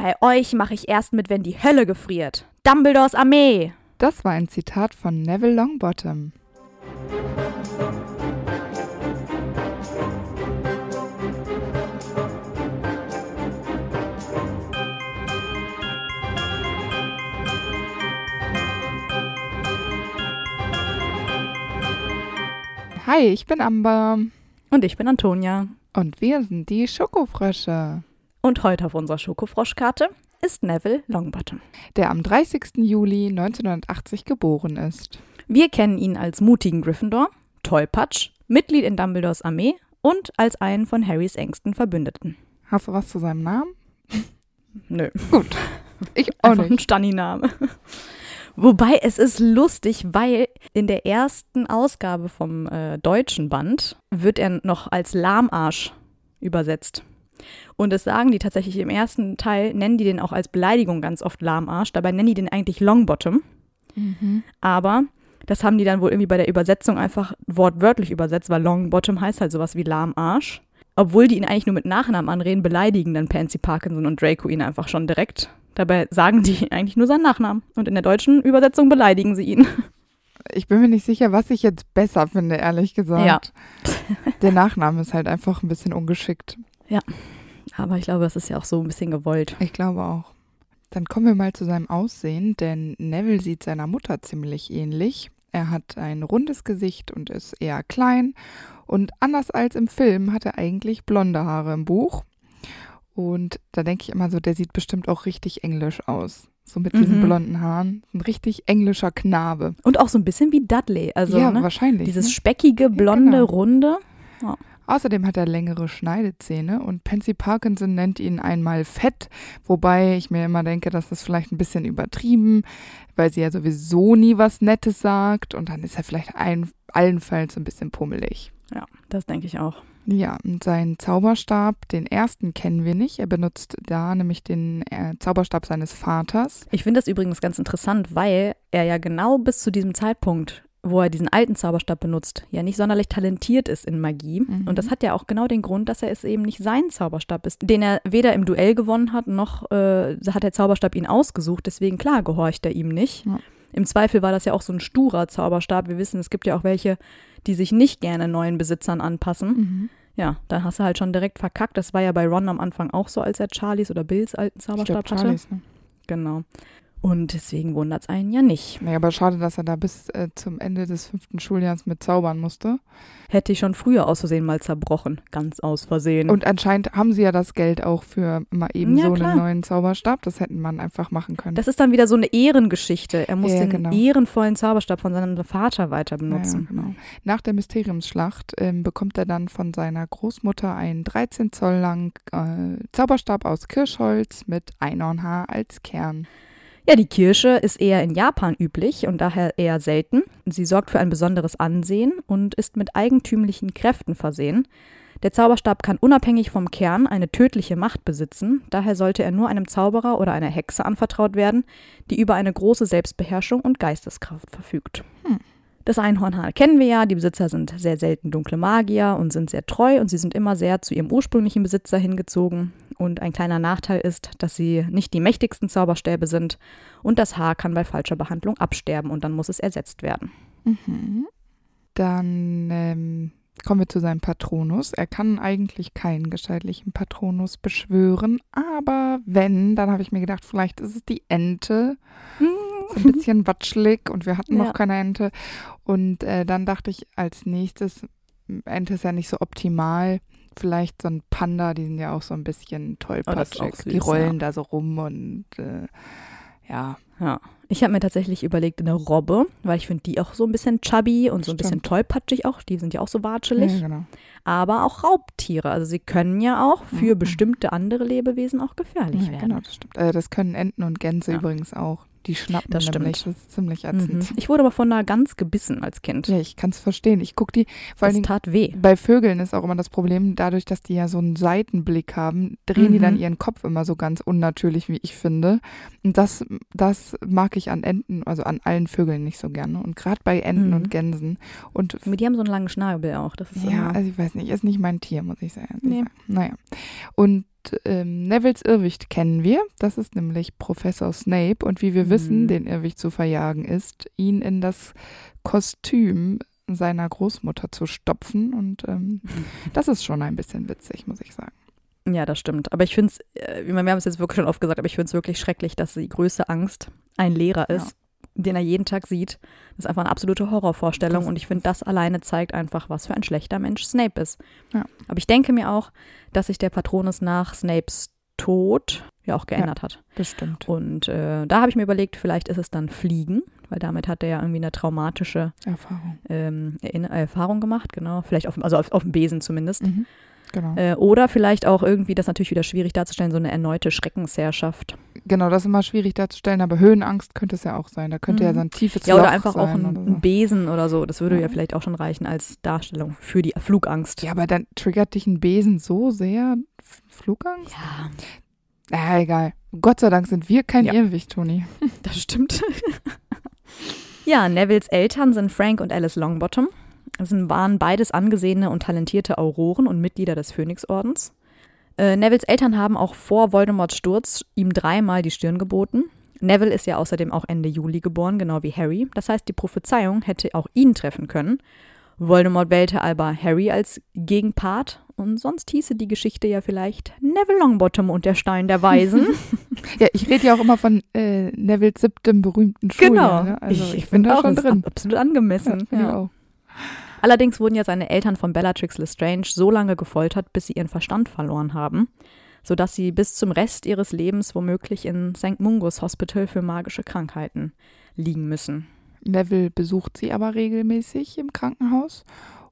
Bei euch mache ich erst mit, wenn die Hölle gefriert. Dumbledores Armee. Das war ein Zitat von Neville Longbottom. Hi, ich bin Amber. Und ich bin Antonia. Und wir sind die Schokofrösche. Und heute auf unserer Schokofroschkarte ist Neville Longbottom. Der am 30. Juli 1980 geboren ist. Wir kennen ihn als mutigen Gryffindor, Tollpatsch, Mitglied in Dumbledores Armee und als einen von Harrys engsten Verbündeten. Hast du was zu seinem Namen? Nö. Gut. Ich auch Einfach ein nicht. Stanni-Name. Wobei es ist lustig, weil in der ersten Ausgabe vom äh, deutschen Band wird er noch als Lahmarsch übersetzt. Und das sagen die tatsächlich im ersten Teil, nennen die den auch als Beleidigung ganz oft Lahmarsch. Dabei nennen die den eigentlich Longbottom. Mhm. Aber das haben die dann wohl irgendwie bei der Übersetzung einfach wortwörtlich übersetzt, weil Longbottom heißt halt sowas wie Lahmarsch. Obwohl die ihn eigentlich nur mit Nachnamen anreden, beleidigen dann Pansy Parkinson und Draco ihn einfach schon direkt. Dabei sagen die eigentlich nur seinen Nachnamen. Und in der deutschen Übersetzung beleidigen sie ihn. Ich bin mir nicht sicher, was ich jetzt besser finde, ehrlich gesagt. Ja. Der Nachname ist halt einfach ein bisschen ungeschickt. Aber ich glaube, das ist ja auch so ein bisschen gewollt. Ich glaube auch. Dann kommen wir mal zu seinem Aussehen, denn Neville sieht seiner Mutter ziemlich ähnlich. Er hat ein rundes Gesicht und ist eher klein. Und anders als im Film hat er eigentlich blonde Haare im Buch. Und da denke ich immer so, der sieht bestimmt auch richtig englisch aus. So mit diesen Mhm. blonden Haaren. Ein richtig englischer Knabe. Und auch so ein bisschen wie Dudley. Also ja, ne? wahrscheinlich. dieses ne? speckige, blonde, genau. runde. Außerdem hat er längere Schneidezähne und Pansy Parkinson nennt ihn einmal fett, wobei ich mir immer denke, dass das vielleicht ein bisschen übertrieben, weil sie ja sowieso nie was Nettes sagt und dann ist er vielleicht ein, allenfalls ein bisschen pummelig. Ja, das denke ich auch. Ja, und seinen Zauberstab, den ersten kennen wir nicht. Er benutzt da nämlich den äh, Zauberstab seines Vaters. Ich finde das übrigens ganz interessant, weil er ja genau bis zu diesem Zeitpunkt, wo er diesen alten Zauberstab benutzt, ja nicht sonderlich talentiert ist in Magie. Mhm. Und das hat ja auch genau den Grund, dass er es eben nicht sein Zauberstab ist, den er weder im Duell gewonnen hat, noch äh, hat der Zauberstab ihn ausgesucht. Deswegen, klar, gehorcht er ihm nicht. Ja. Im Zweifel war das ja auch so ein sturer Zauberstab. Wir wissen, es gibt ja auch welche, die sich nicht gerne neuen Besitzern anpassen. Mhm. Ja, da hast du halt schon direkt verkackt. Das war ja bei Ron am Anfang auch so, als er Charlies oder Bills alten Ich glaub, Zauberstab hatte. Charlies, ne? Genau. Und deswegen wundert es einen ja nicht. Nee, aber schade, dass er da bis äh, zum Ende des fünften Schuljahres mit zaubern musste. Hätte ich schon früher aus Versehen mal zerbrochen. Ganz aus Versehen. Und anscheinend haben sie ja das Geld auch für mal eben Ja, so klar. einen neuen Zauberstab. Das hätten man einfach machen können. das ist dann wieder so eine Ehrengeschichte. Er muss Ja, den genau. ehrenvollen Zauberstab von seinem Vater weiter Ja, benutzen. genau. Nach der Mysteriumsschlacht ähm, bekommt er dann von seiner Großmutter einen 13 Zoll langen äh, Zauberstab aus Kirschholz mit Einhornhaar als Kern. Ja, die Kirsche ist eher in Japan üblich und daher eher selten. Sie sorgt für ein besonderes Ansehen und ist mit eigentümlichen Kräften versehen. Der Zauberstab kann unabhängig vom Kern eine tödliche Macht besitzen, daher sollte er nur einem Zauberer oder einer Hexe anvertraut werden, die über eine große Selbstbeherrschung und Geisteskraft verfügt. Hm. Das Einhornhaar kennen wir ja, die Besitzer sind sehr selten dunkle Magier und sind sehr treu und sie sind immer sehr zu ihrem ursprünglichen Besitzer hingezogen. Und ein kleiner Nachteil ist, dass sie nicht die mächtigsten Zauberstäbe sind und das Haar kann bei falscher Behandlung absterben und dann muss es ersetzt werden. Mhm. Dann ähm, kommen wir zu seinem Patronus. Er kann eigentlich keinen gescheitlichen Patronus beschwören, aber wenn, dann habe ich mir gedacht, vielleicht ist es die Ente. So ein bisschen watschelig und wir hatten Ja. noch keine Ente. Und äh, dann dachte ich als nächstes, Ente ist ja nicht so optimal. Vielleicht so ein Panda, die sind ja auch so ein bisschen Oh, tollpatschig. süß, die rollen da so rum und äh, ja. Ja. Ich habe mir tatsächlich überlegt, eine Robbe, weil ich finde die auch so ein bisschen chubby und so ein bisschen Stimmt. tollpatschig auch. Die sind ja auch so watschelig. ja genau. Aber auch Raubtiere. Also sie können ja auch für Mhm. bestimmte andere Lebewesen auch gefährlich Ja, werden. genau, das stimmt. Äh, das können Enten und Gänse Ja. übrigens auch. Die schnappen Das stimmt. nämlich. Das ist ziemlich Mhm. ätzend. Ich wurde aber von einer Gans gebissen als Kind. Ja, ich kann es verstehen. Ich gucke die, vor allen das Dingen tat weh. bei Vögeln ist auch immer das Problem, dadurch, dass die ja so einen Seitenblick haben, drehen die Mhm. dann ihren Kopf immer so ganz unnatürlich, wie ich finde. Und das, das mag ich an Enten, also an allen Vögeln nicht so gerne. Und gerade bei Enten Mhm. und Gänsen. Und Die haben so einen langen Schnabel auch. Das ist ja, also ich weiß nicht, ist nicht mein Tier, muss ich sagen. Nee. Naja. Und ähm, Nevils Irrwicht kennen wir. Das ist nämlich Professor Snape. Und wie wir Mhm. wissen, den Irrwicht zu verjagen ist, ihn in das Kostüm seiner Großmutter zu stopfen. Und ähm, das ist schon ein bisschen witzig, muss ich sagen. Ja, das stimmt. Aber ich finde es, äh, wir haben es jetzt wirklich schon oft gesagt, aber ich finde es wirklich schrecklich, dass die größte Angst ein Lehrer ist, den er jeden Tag sieht. Das ist einfach eine absolute Horrorvorstellung und ich finde, das alleine zeigt einfach, was für ein schlechter Mensch Snape ist. Ja. Aber ich denke mir auch, dass sich der Patronus nach Snapes Tod ja auch geändert hat. Bestimmt. Und äh, da habe ich mir überlegt, vielleicht ist es dann Fliegen, weil damit hat er ja irgendwie eine traumatische Erfahrung. ähm, Erfahrung gemacht, genau. Vielleicht auf, dem- also auf, auf dem Besen zumindest. Mhm. Genau. Äh, oder vielleicht auch irgendwie, das natürlich wieder schwierig darzustellen, so eine erneute Schreckensherrschaft. Genau, das ist immer schwierig darzustellen, aber Höhenangst könnte es ja auch sein. Da könnte ja Mhm. so ein tiefes Ja, oder Loch einfach auch ein, so. Besen oder so. Das würde ja. Ja. vielleicht auch schon reichen als Darstellung für die Flugangst. Ja, aber dann triggert dich ein Besen so sehr. Flugangst? Ja, Ah, egal. Gott sei Dank sind wir kein Ja. Irrwicht, Toni. das stimmt. ja, Nevilles Eltern sind Frank und Alice Longbottom. Es waren beides angesehene und talentierte Auroren und Mitglieder des Phönixordens. Äh, Nevilles Eltern haben auch vor Voldemorts Sturz ihm dreimal die Stirn geboten. Neville ist ja außerdem auch Ende Juli geboren, genau wie Harry. Das heißt, die Prophezeiung hätte auch ihn treffen können. Voldemort wählte aber Harry als Gegenpart und sonst hieße die Geschichte ja vielleicht Neville Longbottom und der Stein der Weisen. Ja, ich rede ja auch immer von äh, Neville siebtem berühmten Schuljahr. Ne? Also ich, bin da auch, schon drin. Absolut angemessen. Ja, ich ja. auch. Allerdings wurden ja seine Eltern von Bellatrix Lestrange so lange gefoltert, bis sie ihren Verstand verloren haben, sodass sie bis zum Rest ihres Lebens womöglich in St. Mungus Hospital für magische Krankheiten liegen müssen. Neville besucht sie aber regelmäßig im Krankenhaus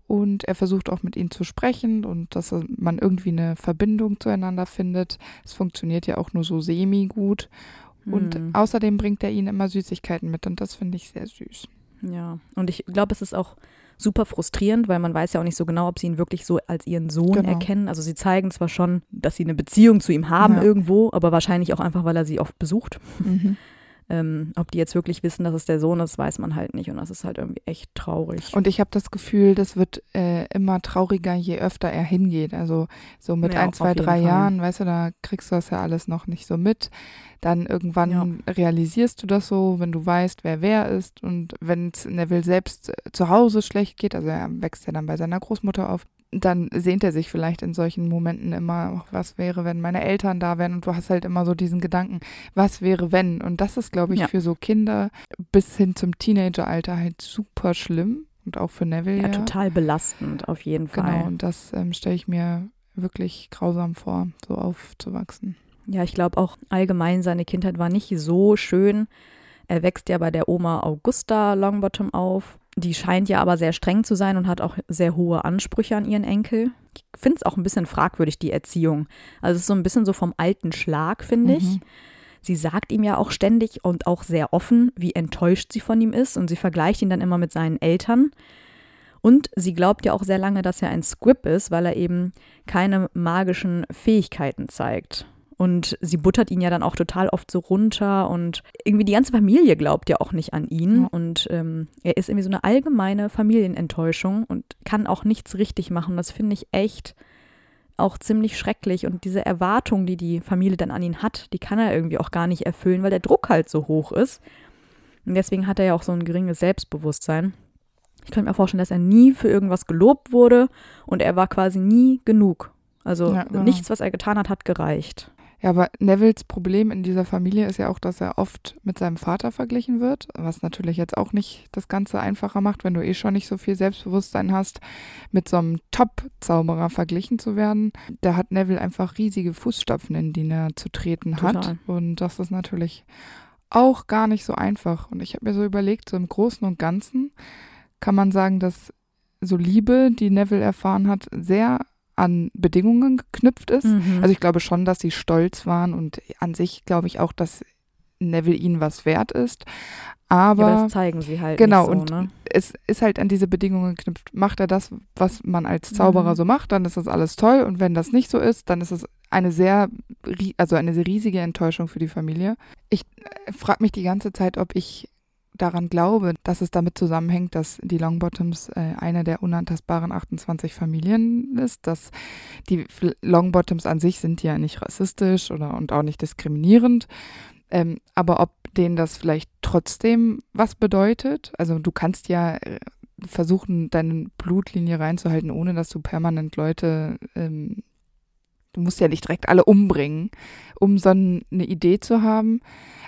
und er versucht auch mit ihnen zu sprechen und dass man irgendwie eine Verbindung zueinander findet. Es funktioniert ja auch nur so semi gut. Und Hm. außerdem bringt er ihnen immer Süßigkeiten mit und das finde ich sehr süß. Ja, und ich glaube, es ist auch super frustrierend, weil man weiß ja auch nicht so genau, ob sie ihn wirklich so als ihren Sohn Genau. erkennen. Also sie zeigen zwar schon, dass sie eine Beziehung zu ihm haben Ja. irgendwo, aber wahrscheinlich auch einfach, weil er sie oft besucht. Mhm. Ähm, ob die jetzt wirklich wissen, dass es der Sohn ist, weiß man halt nicht. Und das ist halt irgendwie echt traurig. Und ich habe das Gefühl, das wird äh, immer trauriger, je öfter er hingeht. Also so mit Ja, ein, zwei, drei Fall. Jahren, weißt du, da kriegst du das ja alles noch nicht so mit. Dann irgendwann Ja. realisierst du das so, wenn du weißt, wer wer ist. Und wenn es Neville selbst zu Hause schlecht geht, also er wächst ja dann bei seiner Großmutter auf, dann sehnt er sich vielleicht in solchen Momenten immer, ach, was wäre, wenn meine Eltern da wären? Und du hast halt immer so diesen Gedanken, was wäre, wenn? Und das ist, glaube ich, Ja. für so Kinder bis hin zum Teenageralter halt super schlimm. Und auch für Neville. ja, Ja, total belastend, auf jeden Fall. Genau, und das ähm, stelle ich mir wirklich grausam vor, so aufzuwachsen. Ja, ich glaube auch allgemein, seine Kindheit war nicht so schön. Er wächst ja bei der Oma Augusta Longbottom auf. Die scheint ja aber sehr streng zu sein und hat auch sehr hohe Ansprüche an ihren Enkel. Ich finde es auch ein bisschen fragwürdig, die Erziehung. Also es ist so ein bisschen so vom alten Schlag, finde ich. Mhm. Sie sagt ihm ja auch ständig und auch sehr offen, wie enttäuscht sie von ihm ist und sie vergleicht ihn dann immer mit seinen Eltern. Und sie glaubt ja auch sehr lange, dass er ein Squib ist, weil er eben keine magischen Fähigkeiten zeigt. Und sie buttert ihn ja dann auch total oft so runter und irgendwie die ganze Familie glaubt ja auch nicht an ihn. Ja. Und ähm, er ist irgendwie so eine allgemeine Familienenttäuschung und kann auch nichts richtig machen. Das finde ich echt auch ziemlich schrecklich. Und diese Erwartung, die die Familie dann an ihn hat, die kann er irgendwie auch gar nicht erfüllen, weil der Druck halt so hoch ist. Und deswegen hat er ja auch so ein geringes Selbstbewusstsein. Ich könnte mir vorstellen, dass er nie für irgendwas gelobt wurde und er war quasi nie genug. Also Ja, genau. nichts, was er getan hat, hat gereicht. Ja, aber Nevilles Problem in dieser Familie ist ja auch, dass er oft mit seinem Vater verglichen wird, was natürlich jetzt auch nicht das Ganze einfacher macht, wenn du eh schon nicht so viel Selbstbewusstsein hast, mit so einem Top-Zauberer verglichen zu werden. Da hat Neville einfach riesige Fußstapfen, in die er zu treten hat. Total. Und das ist natürlich auch gar nicht so einfach. Und ich habe mir so überlegt, so im Großen und Ganzen kann man sagen, dass so Liebe, die Neville erfahren hat, sehr an Bedingungen geknüpft ist. Mhm. Also ich glaube schon, dass sie stolz waren und an sich glaube ich auch, dass Neville ihnen was wert ist. Aber, ja, aber das zeigen sie halt genau, so, und ne? es ist halt an diese Bedingungen geknüpft. Macht er das, was man als Zauberer Mhm. so macht, dann ist das alles toll. Und wenn das nicht so ist, dann ist es eine sehr, also eine riesige Enttäuschung für die Familie. Ich frage mich die ganze Zeit, ob ich daran glaube, dass es damit zusammenhängt, dass die Longbottoms äh, eine der unantastbaren 28 Familien ist, dass die Longbottoms an sich sind ja nicht rassistisch oder und auch nicht diskriminierend. Ähm, aber ob denen das vielleicht trotzdem was bedeutet, also du kannst ja äh, versuchen, deine Blutlinie reinzuhalten, ohne dass du permanent Leute, ähm, du musst ja nicht direkt alle umbringen, um so eine Idee zu haben.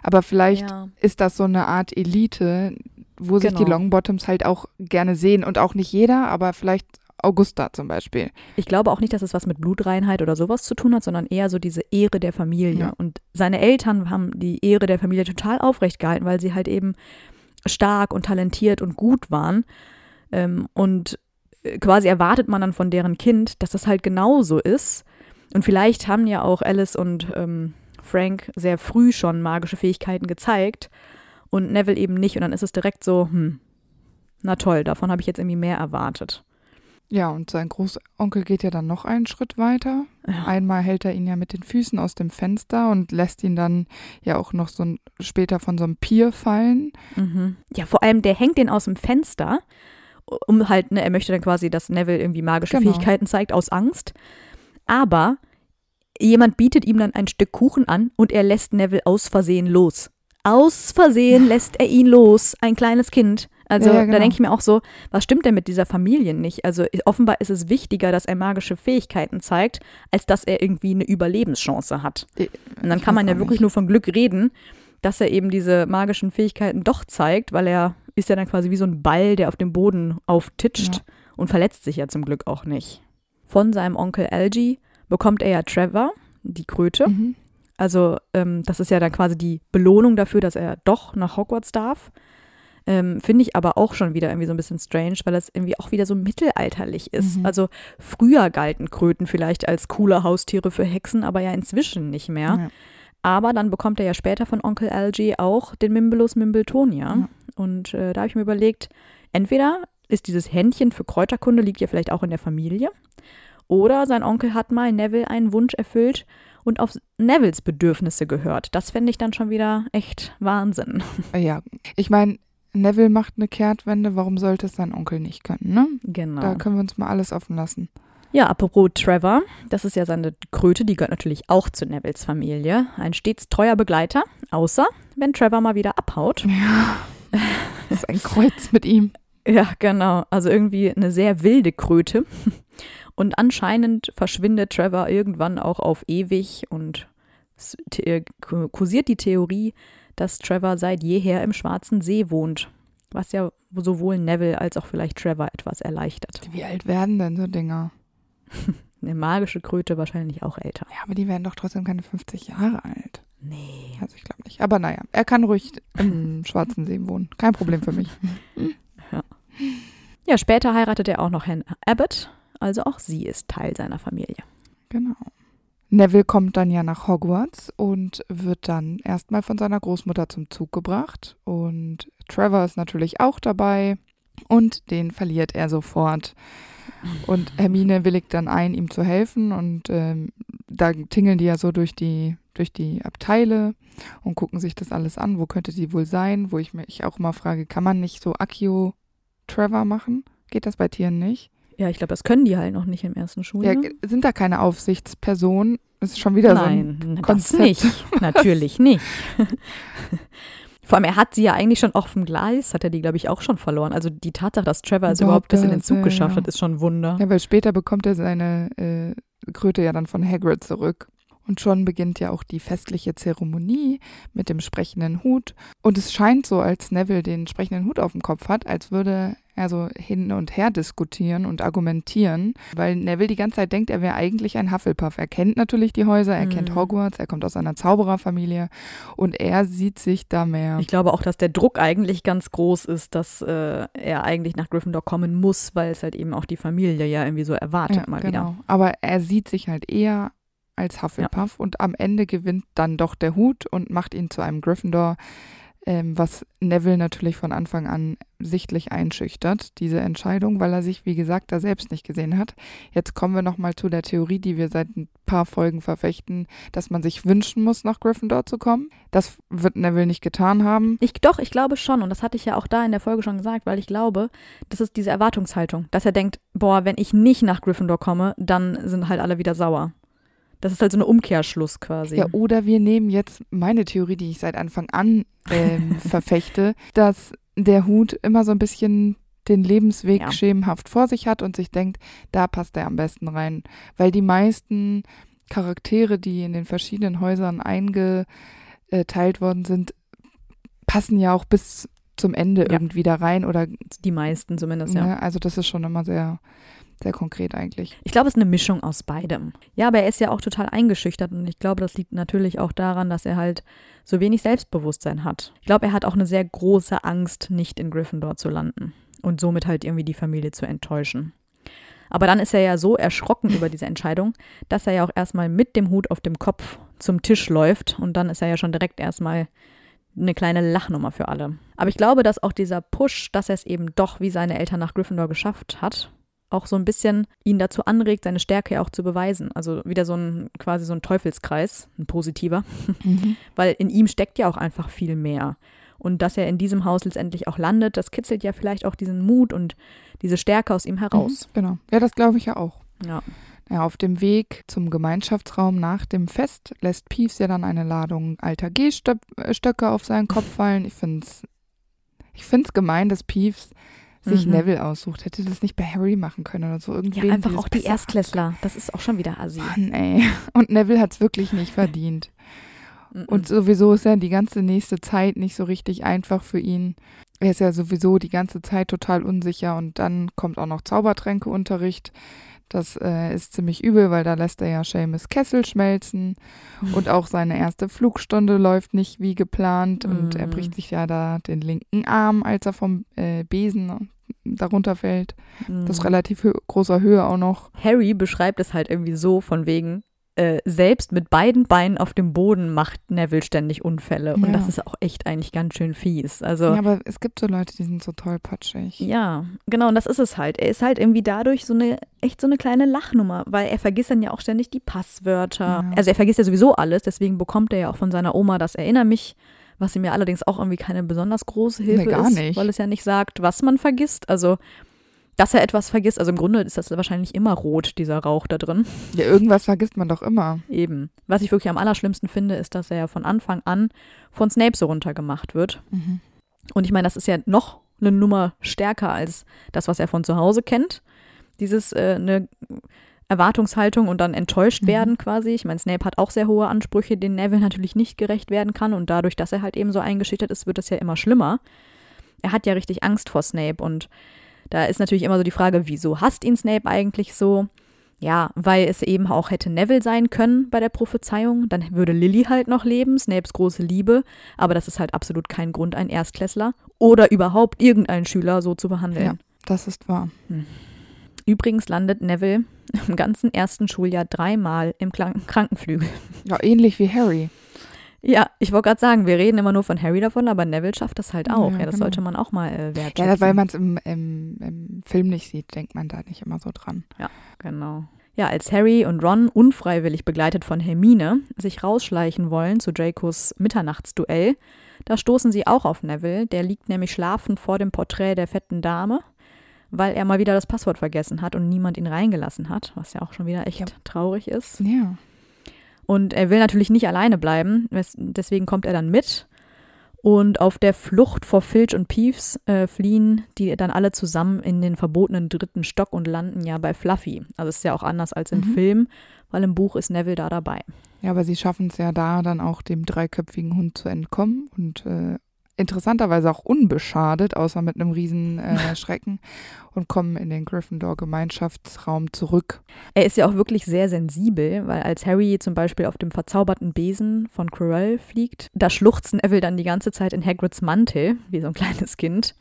Aber vielleicht ja. ist das so eine Art Elite, wo genau. sich die genau. Longbottoms halt auch gerne sehen und auch nicht jeder, aber vielleicht Augusta zum Beispiel. Ich glaube auch nicht, dass es was mit Blutreinheit oder sowas zu tun hat, sondern eher so diese Ehre der Familie. Ja. Und seine Eltern haben die Ehre der Familie total aufrecht gehalten, weil sie halt eben stark und talentiert und gut waren. Ähm, und äh, quasi erwartet man dann von deren Kind, dass das halt genauso ist. Und vielleicht haben ja auch Alice und ähm, Frank sehr früh schon magische Fähigkeiten gezeigt und Neville eben nicht. Und dann ist es direkt so, hm, na toll, davon habe ich jetzt irgendwie mehr erwartet. Ja, und sein Großonkel geht ja dann noch einen Schritt weiter. Ja. Einmal hält er ihn ja mit den Füßen aus dem Fenster und lässt ihn dann ja auch noch so ein, später von so einem Pier fallen. Mhm. Ja, vor allem, der hängt den aus dem Fenster, um halt, ne, er möchte dann quasi, dass Neville irgendwie magische genau. Fähigkeiten zeigt, aus Angst. Aber Jemand bietet ihm dann ein Stück Kuchen an und er lässt Neville aus Versehen los. Aus Versehen lässt er ihn los, ein kleines Kind. Also ja, genau. da denke ich mir auch so, was stimmt denn mit dieser Familie nicht? Also offenbar ist es wichtiger, dass er magische Fähigkeiten zeigt, als dass er irgendwie eine Überlebenschance hat. Und dann kann man ja wirklich nicht. nur von Glück reden, dass er eben diese magischen Fähigkeiten doch zeigt, weil er ist ja dann quasi wie so ein Ball, der auf dem Boden auftitscht ja. und verletzt sich ja zum Glück auch nicht. Von seinem Onkel Algie bekommt er ja Trevor, die Kröte. Mhm. Also ähm, das ist ja dann quasi die Belohnung dafür, dass er doch nach Hogwarts darf. Ähm, Finde ich aber auch schon wieder irgendwie so ein bisschen strange, weil das irgendwie auch wieder so mittelalterlich ist. Mhm. Also früher galten Kröten vielleicht als coole Haustiere für Hexen, aber ja inzwischen nicht mehr. Ja. Aber dann bekommt er ja später von Onkel Algie auch den Mimbulus Mimbletonia. Ja. Und äh, da habe ich mir überlegt, entweder ist dieses Händchen für Kräuterkunde liegt ja vielleicht auch in der Familie. Oder sein Onkel hat mal Neville einen Wunsch erfüllt und auf Nevilles Bedürfnisse gehört. Das fände ich dann schon wieder echt Wahnsinn. Ja, ich meine, Neville macht eine Kehrtwende, warum sollte es sein Onkel nicht können, ne? Genau. Da können wir uns mal alles offen lassen. Ja, apropos Trevor, das ist ja seine Kröte, die gehört natürlich auch zu Nevilles Familie. Ein stets treuer Begleiter, außer wenn Trevor mal wieder abhaut. Ja. Das ist ein Kreuz mit ihm. Ja, genau. Also irgendwie eine sehr wilde Kröte. Und anscheinend verschwindet Trevor irgendwann auch auf ewig und äh, kursiert die Theorie, dass Trevor seit jeher im Schwarzen See wohnt. Was ja sowohl Neville als auch vielleicht Trevor etwas erleichtert. Wie alt werden denn so Dinger? Eine magische Kröte wahrscheinlich auch älter. Ja, aber die werden doch trotzdem keine 50 Jahre alt. Nee. Also ich glaube nicht. Aber naja, er kann ruhig im Schwarzen See wohnen. Kein Problem für mich. ja. später heiratet er auch noch Herrn Abbott, also auch sie ist Teil seiner Familie. Genau. Neville kommt dann ja nach Hogwarts und wird dann erstmal von seiner Großmutter zum Zug gebracht. Und Trevor ist natürlich auch dabei und den verliert er sofort. Und Hermine willigt dann ein, ihm zu helfen. Und ähm, da tingeln die ja so durch die, durch die Abteile und gucken sich das alles an. Wo könnte die wohl sein? Wo ich mich auch mal frage, kann man nicht so Akio Trevor machen? Geht das bei Tieren nicht? Ja, ich glaube, das können die halt noch nicht im ersten Schuljahr. Ja, sind da keine Aufsichtspersonen? Das ist schon wieder Nein, so ein Konzept. Das nicht. Natürlich nicht. Vor allem, er hat sie ja eigentlich schon auf dem Gleis, hat er die, glaube ich, auch schon verloren. Also die Tatsache, dass Trevor es überhaupt bis in den Zug geschafft hat, ist schon ein Wunder. Ja, weil später bekommt er seine äh, Kröte ja dann von Hagrid zurück. Und schon beginnt ja auch die festliche Zeremonie mit dem sprechenden Hut. Und es scheint so, als Neville den sprechenden Hut auf dem Kopf hat, als würde er so hin und her diskutieren und argumentieren, weil Neville die ganze Zeit denkt, er wäre eigentlich ein Hufflepuff. Er kennt natürlich die Häuser, er mhm. kennt Hogwarts, er kommt aus einer Zaubererfamilie und er sieht sich da mehr. Ich glaube auch, dass der Druck eigentlich ganz groß ist, dass äh, er eigentlich nach Gryffindor kommen muss, weil es halt eben auch die Familie ja irgendwie so erwartet ja, mal genau. wieder. Aber er sieht sich halt eher als Hufflepuff ja. und am Ende gewinnt dann doch der Hut und macht ihn zu einem Gryffindor. ähm, was Neville natürlich von Anfang an sichtlich einschüchtert, diese Entscheidung, weil er sich, wie gesagt, da selbst nicht gesehen hat. Jetzt kommen wir nochmal zu der Theorie, die wir seit ein paar Folgen verfechten, dass man sich wünschen muss, nach Gryffindor zu kommen. Das wird Neville nicht getan haben. Ich, doch, ich glaube schon. Und das hatte ich ja auch da in der Folge schon gesagt, weil ich glaube, das ist diese Erwartungshaltung, dass er denkt, boah, wenn ich nicht nach Gryffindor komme, dann sind halt alle wieder sauer. Das ist halt so ein Umkehrschluss quasi. Ja, oder wir nehmen jetzt meine Theorie, die ich seit Anfang an ähm, verfechte, dass der Hut immer so ein bisschen den Lebensweg Ja. schemenhaft vor sich hat und sich denkt, da passt er am besten rein. Weil die meisten Charaktere, die in den verschiedenen Häusern eingeteilt worden sind, passen ja auch bis zum Ende Ja. irgendwie da rein oder Die meisten zumindest, ja. ne, also das ist schon immer sehr, sehr konkret eigentlich. Ich glaube, es ist eine Mischung aus beidem. Ja, aber er ist ja auch total eingeschüchtert und ich glaube, das liegt natürlich auch daran, dass er halt so wenig Selbstbewusstsein hat. Ich glaube, er hat auch eine sehr große Angst, nicht in Gryffindor zu landen und somit halt irgendwie die Familie zu enttäuschen. Aber dann ist er ja so erschrocken über diese Entscheidung, dass er ja auch erstmal mit dem Hut auf dem Kopf zum Tisch läuft und dann ist er ja schon direkt erstmal eine kleine Lachnummer für alle. Aber ich glaube, dass auch dieser Push, dass er es eben doch wie seine Eltern nach Gryffindor geschafft hat, auch so ein bisschen ihn dazu anregt, seine Stärke ja auch zu beweisen. Also wieder so ein quasi so ein Teufelskreis, ein positiver, weil in ihm steckt ja auch einfach viel mehr. Und dass er in diesem Haus letztendlich auch landet, das kitzelt ja vielleicht auch diesen Mut und diese Stärke aus ihm heraus. Mhm, genau. Ja, das glaube ich ja auch. Ja. Ja, auf dem Weg zum Gemeinschaftsraum nach dem Fest lässt Peeves ja dann eine Ladung alter Gehstöcke auf seinen Kopf fallen. Ich finde es ich find's gemein, dass Peeves sich Mhm. Neville aussucht. Hätte das nicht bei Harry machen können oder so. Ja, Irgendwen, einfach das auch die Erstklässler. Das ist auch schon wieder assi. Mann, ey. Und Neville hat es wirklich nicht verdient. Und sowieso ist ja die ganze nächste Zeit nicht so richtig einfach für ihn. Er ist ja sowieso die ganze Zeit total unsicher und dann kommt auch noch Zaubertränkeunterricht. Das äh, ist ziemlich übel, weil da lässt er ja Seamus Kessel schmelzen und auch seine erste Flugstunde läuft nicht wie geplant und er Mhm. bricht sich ja da den linken Arm, als er vom äh, Besen darunter fällt. Das ist Mhm. relativ hö großer Höhe auch noch. Harry beschreibt es halt irgendwie so von wegen, äh, selbst mit beiden Beinen auf dem Boden macht Neville ständig Unfälle. Und Ja. das ist auch echt eigentlich ganz schön fies. Also, Ja, ja. aber es gibt so Leute, die sind so tollpatschig. genau, und das ist es halt. Er ist halt irgendwie dadurch so eine, echt so eine kleine Lachnummer, weil er vergisst dann ja auch ständig die Passwörter. Ja. Also er vergisst ja sowieso alles, deswegen bekommt er ja auch von seiner Oma das Erinner mich, was ihm ja allerdings auch irgendwie keine besonders große Hilfe Nee, gar ist, nicht. weil es ja nicht sagt, was man vergisst. Also, dass er etwas vergisst, also im Grunde ist das wahrscheinlich immer rot, dieser Rauch da drin. Ja, irgendwas vergisst man doch immer. Eben. Was ich wirklich am allerschlimmsten finde, ist, dass er ja von Anfang an von Snape so runtergemacht wird. Mhm. Und ich meine, das ist ja noch eine Nummer stärker als das, was er von zu Hause kennt. Dieses äh, eine Erwartungshaltung und dann enttäuscht Mhm. werden quasi. Ich meine, Snape hat auch sehr hohe Ansprüche, denen Neville natürlich nicht gerecht werden kann. Und dadurch, dass er halt eben so eingeschüchtert ist, wird es ja immer schlimmer. Er hat ja richtig Angst vor Snape und da ist natürlich immer so die Frage, wieso hasst ihn Snape eigentlich so? Ja, weil es eben auch hätte Neville sein können bei der Prophezeiung. Dann würde Lily halt noch leben, Snapes große Liebe. Aber das ist halt absolut kein Grund, einen Erstklässler oder überhaupt irgendeinen Schüler so zu behandeln. Ja. Das ist wahr. Übrigens landet Neville im ganzen ersten Schuljahr dreimal im Krankenflügel. Ja, ähnlich wie Harry. Ja, ich wollte gerade sagen, wir reden immer nur von Harry davon, aber Neville schafft das halt auch. Ja, Ja, das genau. sollte man auch mal äh, wertschätzen. Ja, weil man es im, im, im Film nicht sieht, denkt man da nicht immer so dran. Genau. Ja, als Harry und Ron unfreiwillig begleitet von Hermine sich rausschleichen wollen zu Dracos Mitternachtsduell, da stoßen sie auch auf Neville, der liegt nämlich schlafend vor dem Porträt der fetten Dame, weil er mal wieder das Passwort vergessen hat und niemand ihn reingelassen hat, was ja auch schon wieder echt Ja. traurig ist. Ja. Und er will natürlich nicht alleine bleiben, deswegen kommt er dann mit. Und auf der Flucht vor Filch und Peeves äh, fliehen die dann alle zusammen in den verbotenen dritten Stock und landen ja bei Fluffy. Also ist ja auch anders als im Mhm. Film, weil im Buch ist Neville da dabei. Ja, aber sie schaffen es ja da dann auch dem dreiköpfigen Hund zu entkommen und äh, interessanterweise auch unbeschadet, außer mit einem riesen äh, Schrecken und kommen in den Gryffindor-Gemeinschaftsraum zurück. Er ist ja auch wirklich sehr sensibel, weil als Harry zum Beispiel auf dem verzauberten Besen von Quirrell fliegt, da schluchzt Neville dann die ganze Zeit in Hagrids Mantel, wie so ein kleines Kind.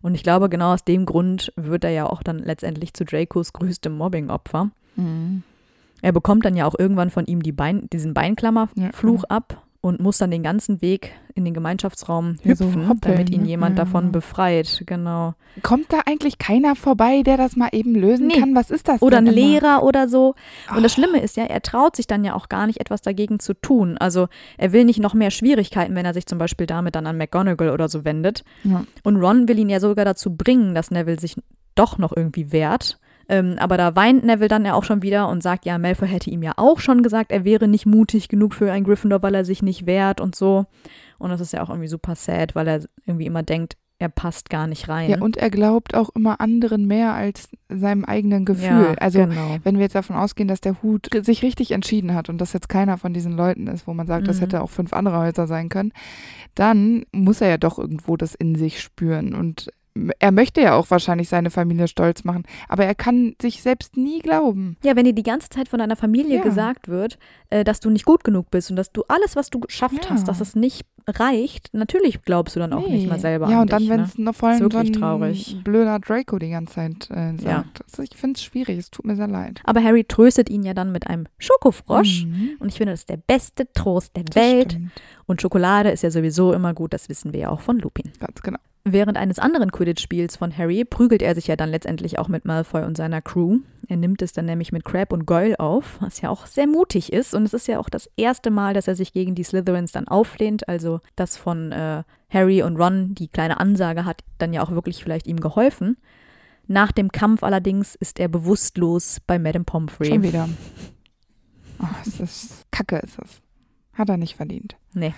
Und ich glaube, genau aus dem Grund wird er ja auch dann letztendlich zu Dracos größtem Mobbing-Opfer. Mhm. Er bekommt dann ja auch irgendwann von ihm die Bein, diesen Beinklammerfluch Ja, ab. Und muss dann den ganzen Weg in den Gemeinschaftsraum Ja, so hüpfen, hoppeln, damit ihn ne? jemand Ja, davon befreit. Genau. Kommt da eigentlich keiner vorbei, der das mal eben lösen Nee. kann? Was ist das Oder ein immer? Lehrer oder so. Und das Oh. Schlimme ist ja, er traut sich dann ja auch gar nicht, etwas dagegen zu tun. Also er will nicht noch mehr Schwierigkeiten, wenn er sich zum Beispiel damit dann an McGonagall oder so wendet. Ja. Und Ron will ihn ja sogar dazu bringen, dass Neville sich doch noch irgendwie wehrt. Ähm, aber da weint Neville dann ja auch schon wieder und sagt, ja, Malfoy hätte ihm ja auch schon gesagt, er wäre nicht mutig genug für ein Gryffindor, weil er sich nicht wehrt und so. Und das ist ja auch irgendwie super sad, weil er irgendwie immer denkt, er passt gar nicht rein. Ja, und er glaubt auch immer anderen mehr als seinem eigenen Gefühl. Ja, also genau. wenn wir jetzt davon ausgehen, dass der Hut sich richtig entschieden hat und das jetzt keiner von diesen Leuten ist, wo man sagt, das Mhm. hätte auch fünf andere Häuser sein können, dann muss er ja doch irgendwo das in sich spüren und er möchte ja auch wahrscheinlich seine Familie stolz machen, aber er kann sich selbst nie glauben. Ja, wenn dir die ganze Zeit von deiner Familie Ja. gesagt wird, äh, dass du nicht gut genug bist und dass du alles, was du geschafft Ja. hast, dass es nicht reicht, natürlich glaubst du dann auch nicht mal selber Ja, und dann, wenn ne? es noch vor allem Ist so ein traurig. blöder Draco die ganze Zeit äh, sagt. Ja. Also ich finde es schwierig, es tut mir sehr leid. Aber Harry tröstet ihn ja dann mit einem Schokofrosch. Mhm. Und ich finde, das ist der beste Trost der Das Welt. stimmt. Und Schokolade ist ja sowieso immer gut, das wissen wir ja auch von Lupin. Ganz genau. Während eines anderen Quidditch-Spiels von Harry prügelt er sich ja dann letztendlich auch mit Malfoy und seiner Crew. Er nimmt es dann nämlich mit Crab und Goyle auf, was ja auch sehr mutig ist. Und es ist ja auch das erste Mal, dass er sich gegen die Slytherins dann auflehnt. Also das von äh, Harry und Ron, die kleine Ansage hat dann ja auch wirklich vielleicht ihm geholfen. Nach dem Kampf allerdings ist er bewusstlos bei Madame Pomfrey. Schon wieder. Oh, es ist Kacke ist es. Hat er nicht verdient. Nee.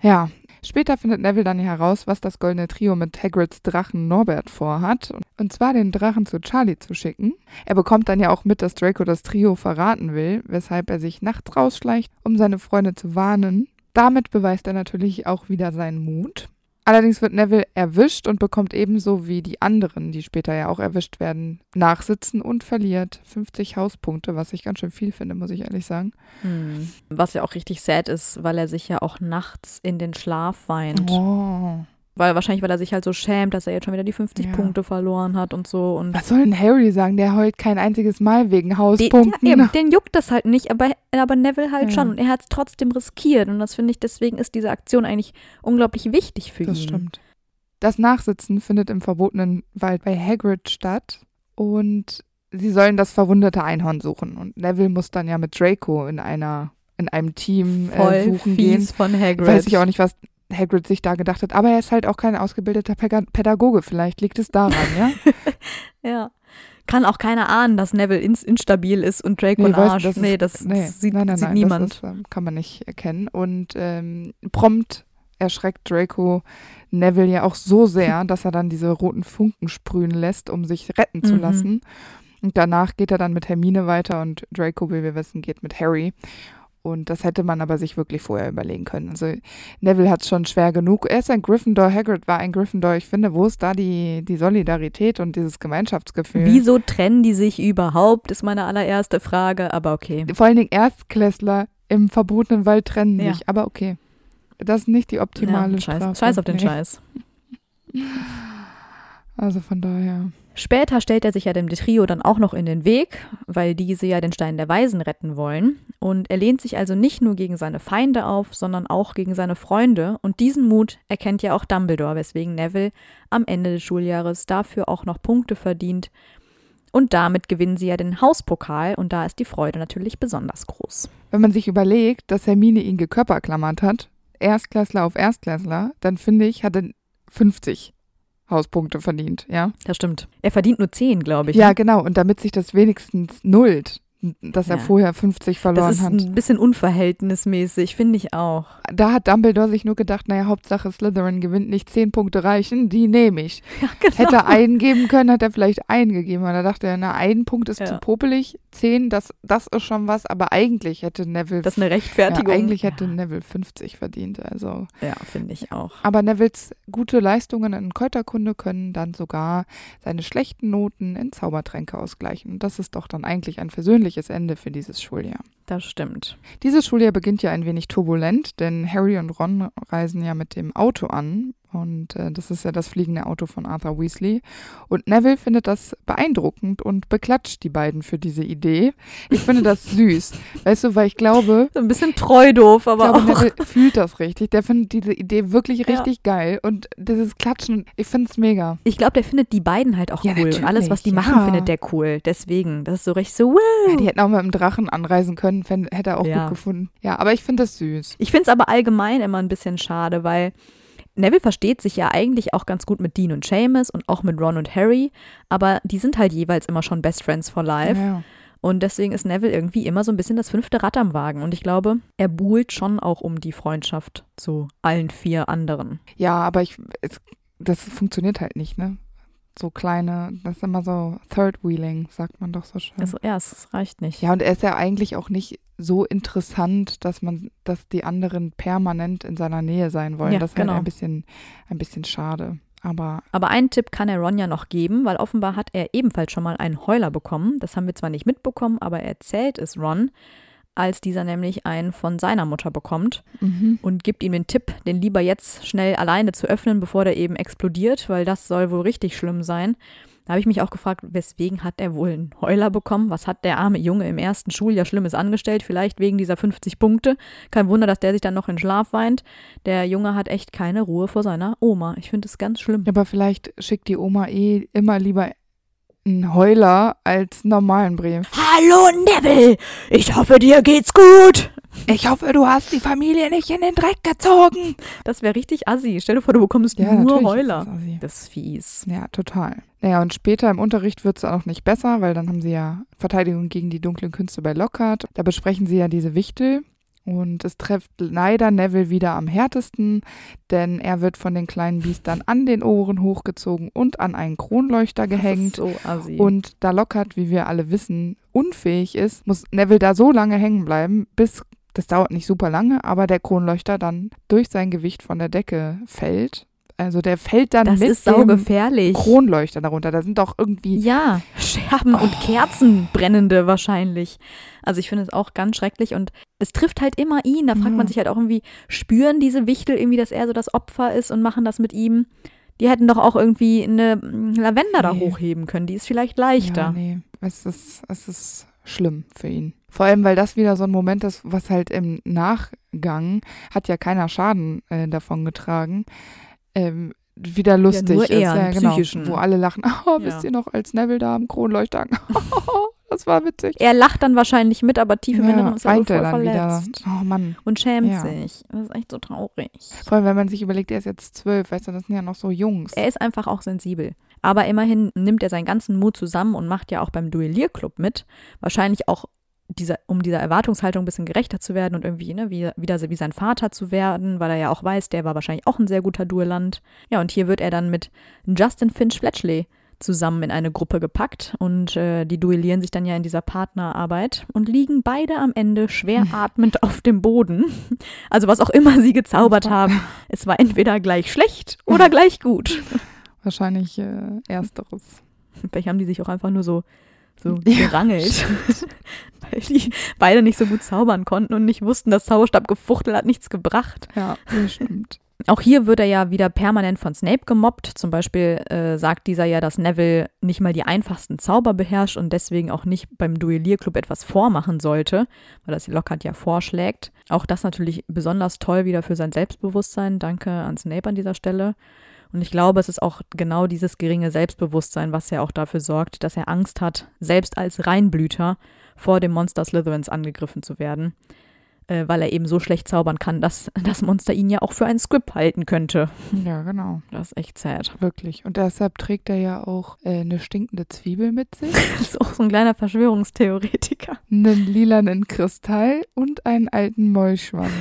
Ja. Später findet Neville dann heraus, was das goldene Trio mit Hagrids Drachen Norbert vorhat. Und zwar den Drachen zu Charlie zu schicken. Er bekommt dann ja auch mit, dass Draco das Trio verraten will, weshalb er sich nachts rausschleicht, um seine Freunde zu warnen. Damit beweist er natürlich auch wieder seinen Mut. Allerdings wird Neville erwischt und bekommt ebenso wie die anderen, die später ja auch erwischt werden, Nachsitzen und verliert 50 Hauspunkte, was ich ganz schön viel finde, muss ich ehrlich sagen. Hm. Was ja auch richtig sad ist, weil er sich ja auch nachts in den Schlaf weint. Oh. Weil wahrscheinlich, weil er sich halt so schämt, dass er jetzt schon wieder die 50 Ja. Punkte verloren hat und so. Und Was soll denn Harry sagen? Der heult kein einziges Mal wegen Hauspunkten. ja, eben, den juckt das halt nicht, aber, aber Neville halt Ja. schon. Und er hat es trotzdem riskiert. Und das finde ich, deswegen ist diese Aktion eigentlich unglaublich wichtig für das ihn. stimmt. Das Nachsitzen findet im verbotenen Wald bei Hagrid statt und sie sollen das verwundete Einhorn suchen. Und Neville muss dann ja mit Draco in einer in einem Team äh, Voll suchen gehen. fies von Hagrid. Weiß ich auch nicht, was Hagrid sich da gedacht hat, aber er ist halt auch kein ausgebildeter Pädagoge. Vielleicht liegt es daran, ja? Ja. Kann auch keiner ahnen, dass Neville ins instabil ist und Draco weiß- Arsch. ist- nee, das nee, sieht, nein, nein, sieht nein, niemand. Das ist, ähm, kann man nicht erkennen. Und ähm, prompt erschreckt Draco Neville ja auch so sehr, dass er dann diese roten Funken sprühen lässt, um sich retten zu Mhm. lassen. Und danach geht er dann mit Hermine weiter und Draco, wie wir wissen, geht mit Harry. Und das hätte man aber sich wirklich vorher überlegen können. Also Neville hat es schon schwer genug. Er ist ein Gryffindor, Hagrid war ein Gryffindor. Ich finde, wo ist da die, die Solidarität und dieses Gemeinschaftsgefühl? Wieso trennen die sich überhaupt, ist meine allererste Frage, aber okay. Vor allen Dingen Erstklässler im verbotenen Wald trennen Ja. sich. Aber okay. Das ist nicht die optimale Ja, scheiß, Strafe. scheiß auf den Nee. Scheiß. Also von daher. Später stellt er sich ja dem Trio dann auch noch in den Weg, weil diese ja den Stein der Weisen retten wollen. Und er lehnt sich also nicht nur gegen seine Feinde auf, sondern auch gegen seine Freunde. Und diesen Mut erkennt ja auch Dumbledore, weswegen Neville am Ende des Schuljahres dafür auch noch Punkte verdient. Und damit gewinnen sie ja den Hauspokal und da ist die Freude natürlich besonders groß. Wenn man sich überlegt, dass Hermine ihn gekörperklammert hat, Erstklässler auf Erstklässler, dann finde ich, hat er 50 Hauspunkte verdient, ja? Das stimmt. Er verdient nur 10, glaube ich. Ja, ne? genau. Und damit sich das wenigstens nullt, dass er Ja. vorher 50 verloren Das ist hat. ein bisschen unverhältnismäßig, finde ich auch. Da hat Dumbledore sich nur gedacht, naja, Hauptsache Slytherin gewinnt nicht 10 Punkte reichen, die nehme ich. Ja, genau. Hätte er einen geben können, hat er vielleicht einen gegeben. Und da dachte er, na, ein Punkt ist Ja. zu popelig, zehn, das, das ist schon was, aber eigentlich hätte Neville, Das ist eine ja, Rechtfertigung. eigentlich hätte Neville 50 verdient. Also. Ja, finde ich auch. Aber Nevilles gute Leistungen in Kräuterkunde können dann sogar seine schlechten Noten in Zaubertränke ausgleichen. Und das ist doch dann eigentlich ein versöhnliches Ende für dieses Schuljahr. Das stimmt. Dieses Schuljahr beginnt ja ein wenig turbulent, denn Harry und Ron reisen ja mit dem Auto an Und äh, das ist ja das fliegende Auto von Arthur Weasley. Und Neville findet das beeindruckend und beklatscht die beiden für diese Idee. Ich finde das süß. Weißt du, weil ich glaube. So ein bisschen treu doof, aber ich glaube, auch. Neville fühlt das richtig. Der findet diese Idee wirklich Ja. richtig geil. Und dieses Klatschen, ich finde es mega. Ich glaube, der findet die beiden halt auch Ja, cool. Und alles, was die natürlich, machen, ja. findet der cool. Deswegen, das ist so richtig so. Ja, die hätten auch mit dem Drachen anreisen können, fänd, hätte er auch Ja. gut gefunden. Ja, aber ich finde das süß. Ich finde es aber allgemein immer ein bisschen schade, weil Neville versteht sich ja eigentlich auch ganz gut mit Dean und Seamus und auch mit Ron und Harry, aber die sind halt jeweils immer schon Best Friends for Life. Ja. Und deswegen ist Neville irgendwie immer so ein bisschen das fünfte Rad am Wagen. Und ich glaube, er buhlt schon auch um die Freundschaft zu allen vier anderen. Ja, aber ich, es, das funktioniert halt nicht, ne? So kleine, das ist immer so Third Wheeling, sagt man doch so schön. Also, ja, es reicht nicht. ja, und er ist ja eigentlich auch nicht so interessant, dass man, dass die anderen permanent in seiner Nähe sein wollen. Ja, das ist genau. halt ein bisschen, ein bisschen schade. Aber Aber einen Tipp kann er Ron ja noch geben, weil offenbar hat er ebenfalls schon mal einen Heuler bekommen. Das haben wir zwar nicht mitbekommen, aber er erzählt es Ron, als dieser nämlich einen von seiner Mutter bekommt und gibt ihm den Tipp, den lieber jetzt schnell alleine zu öffnen, bevor der eben explodiert, weil das soll wohl richtig schlimm sein. Da habe ich mich auch gefragt, weswegen hat er wohl einen Heuler bekommen? Was hat der arme Junge im ersten Schuljahr Schlimmes angestellt? Vielleicht wegen dieser 50 Punkte. Kein Wunder, dass der sich dann noch in Schlaf weint. Der Junge hat echt keine Ruhe vor seiner Oma. Ich finde es ganz schlimm. aber vielleicht schickt die Oma eh immer lieber einen Heuler als normalen Brief. Hallo Neville, ich hoffe dir geht's gut. Ich hoffe, du hast die Familie nicht in den Dreck gezogen. Das wäre richtig assi. Stell dir vor, du bekommst nur natürlich ist Heuler. das assi. Das ist fies. Ja, total. Naja, und später im Unterricht wird es auch nicht besser, weil dann haben sie ja Verteidigung gegen die dunklen Künste bei Lockhart. Da besprechen sie ja diese Wichtel. Und es trifft leider Neville wieder am härtesten, denn er wird von den kleinen Biestern an den Ohren hochgezogen und an einen Kronleuchter gehängt. So. Und da Lockhart, wie wir alle wissen, unfähig ist, muss Neville da so lange hängen bleiben, bis, das dauert nicht super lange, aber der Kronleuchter dann durch sein Gewicht von der Decke fällt. Also der fällt dann das mit ist saugefährlich. Kronleuchter darunter. Da sind doch irgendwie. Ja, Scherben und Oh. Kerzen brennende wahrscheinlich. Also ich finde es auch ganz schrecklich und es trifft halt immer ihn. Da fragt Ja. man sich halt auch irgendwie, spüren diese Wichtel irgendwie, dass er so das Opfer ist und machen das mit ihm? Die hätten doch auch irgendwie eine mm, Lavender da Nee. hochheben können. Die ist vielleicht leichter. Ja, nee, es ist, es ist schlimm für ihn. Vor allem, weil das wieder so ein Moment ist, was halt im Nachgang hat ja keiner Schaden äh, davon getragen. Ähm, wieder lustig nur ist, ja, genau, wo alle lachen. Oh, Ja. wisst ihr noch, als Neville da am Kronleuchter das war witzig. Er lacht dann wahrscheinlich mit, aber tief im Ja, Inneren ist er voll er verletzt. wieder. Oh Mann. Und schämt Ja. sich. Das ist echt so traurig. Vor allem, wenn man sich überlegt, er ist jetzt zwölf, weißt du, das sind ja noch so Jungs. Er ist einfach auch sensibel. Aber immerhin nimmt er seinen ganzen Mut zusammen und macht ja auch beim Duellierclub mit. Wahrscheinlich auch, dieser, um dieser Erwartungshaltung ein bisschen gerechter zu werden und irgendwie ne, wie, wieder wie sein Vater zu werden, weil er ja auch weiß, der war wahrscheinlich auch ein sehr guter Duellant. Ja, und hier wird er dann mit Justin Finch Fletchley zusammen in eine Gruppe gepackt und äh, die duellieren sich dann ja in dieser Partnerarbeit und liegen beide am Ende schwer atmend auf dem Boden. Also was auch immer sie gezaubert haben, es war entweder gleich schlecht oder gleich gut. Wahrscheinlich äh, ersteres. Vielleicht haben die sich auch einfach nur so, so Ja, gerangelt. Weil die beide nicht so gut zaubern konnten und nicht wussten, dass Zauberstabgefuchtel hat nichts gebracht. Ja, das stimmt. Auch hier wird er ja wieder permanent von Snape gemobbt. Zum Beispiel äh, sagt dieser ja, dass Neville nicht mal die einfachsten Zauber beherrscht und deswegen auch nicht beim Duellierclub etwas vormachen sollte, weil das Lockhart ja vorschlägt. Auch das natürlich besonders toll wieder für sein Selbstbewusstsein. Danke an Snape an dieser Stelle. Und ich glaube, es ist auch genau dieses geringe Selbstbewusstsein, was ja auch dafür sorgt, dass er Angst hat, selbst als Reinblüter vor dem Monster Slytherins angegriffen zu werden, äh, weil er eben so schlecht zaubern kann, dass das Monster ihn ja auch für einen Squib halten könnte. Ja, genau. Das ist echt sad. Wirklich. Und deshalb trägt er ja auch äh, eine stinkende Zwiebel mit sich, Das ist auch so ein kleiner Verschwörungstheoretiker. einen lilanen Kristall und einen alten Mäuschwanz.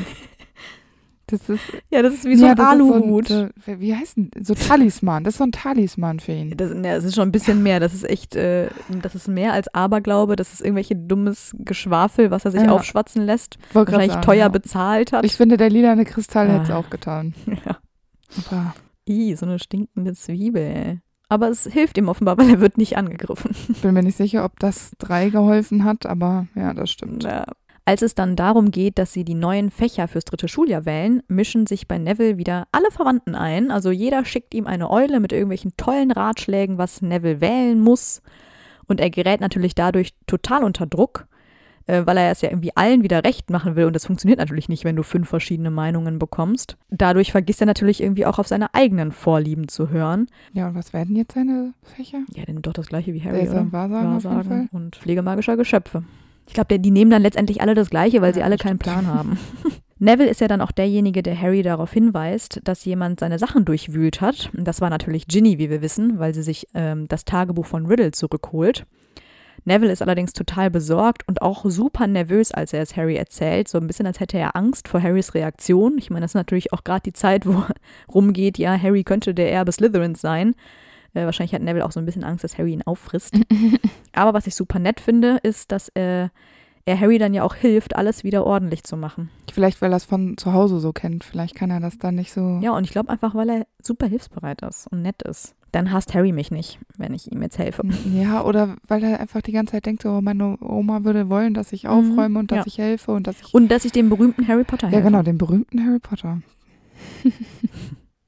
Das ist Ja, das ist wie so ja, ein Aluhut. So, ein- so, wie heißt denn? So Talisman. Das ist so ein Talisman für ihn. Das, ja, das ist schon ein bisschen mehr. Das ist echt, äh, das ist mehr als Aberglaube. Das ist irgendwelche dummes Geschwafel, was er sich Ja. aufschwatzen lässt. Wollte grad Wahrscheinlich sagen, teuer ja. bezahlt hat. Ich finde, der lilane Kristall Ah. hätte es auch getan. ja. Aber Ih, so eine stinkende Zwiebel. ey. Aber es hilft ihm offenbar, weil er wird nicht angegriffen. ich bin mir nicht sicher, ob das drei geholfen hat, aber ja, das stimmt. Ja. Als es dann darum geht, dass sie die neuen Fächer fürs dritte Schuljahr wählen, mischen sich bei Neville wieder alle Verwandten ein. Also jeder schickt ihm eine Eule mit irgendwelchen tollen Ratschlägen, was Neville wählen muss. Und er gerät natürlich dadurch total unter Druck, äh, weil er es ja irgendwie allen wieder recht machen will. Und das funktioniert natürlich nicht, wenn du fünf verschiedene Meinungen bekommst. Dadurch vergisst er natürlich irgendwie auch auf seine eigenen Vorlieben zu hören. Ja, und was werden jetzt seine Fächer? Ja, nimmt doch das gleiche wie Harry. Oder? ein Wahrsagen, auf jeden Fall. und Pflege magischer Geschöpfe. Ich glaube, die nehmen dann letztendlich alle das Gleiche, weil Ja, sie alle keinen. Plan haben. Neville ist ja dann auch derjenige, der Harry darauf hinweist, dass jemand seine Sachen durchwühlt hat. Das war natürlich Ginny, wie wir wissen, weil sie sich ähm, das Tagebuch von Riddle zurückholt. Neville ist allerdings total besorgt und auch super nervös, als er es Harry erzählt. So ein bisschen, als hätte er Angst vor Harrys Reaktion. Ich meine, das ist natürlich auch gerade die Zeit, wo rumgeht, ja, Harry könnte der Erbe Slytherins sein. Äh, wahrscheinlich hat Neville auch so ein bisschen Angst, dass Harry ihn auffrisst. Aber was ich super nett finde, ist, dass äh, er Harry dann ja auch hilft, alles wieder ordentlich zu machen. Vielleicht, weil er es von zu Hause so kennt. Vielleicht kann er das dann nicht so. Ja, und ich glaube einfach, weil er super hilfsbereit ist und nett ist. Dann hasst Harry mich nicht, wenn ich ihm jetzt helfe. Ja, oder weil er einfach die ganze Zeit denkt, so, meine Oma würde wollen, dass ich aufräume und dass Mhm. ja. ich helfe und dass ich. Und dass ich dem berühmten Harry Potter helfe. ja, genau, den berühmten Harry Potter.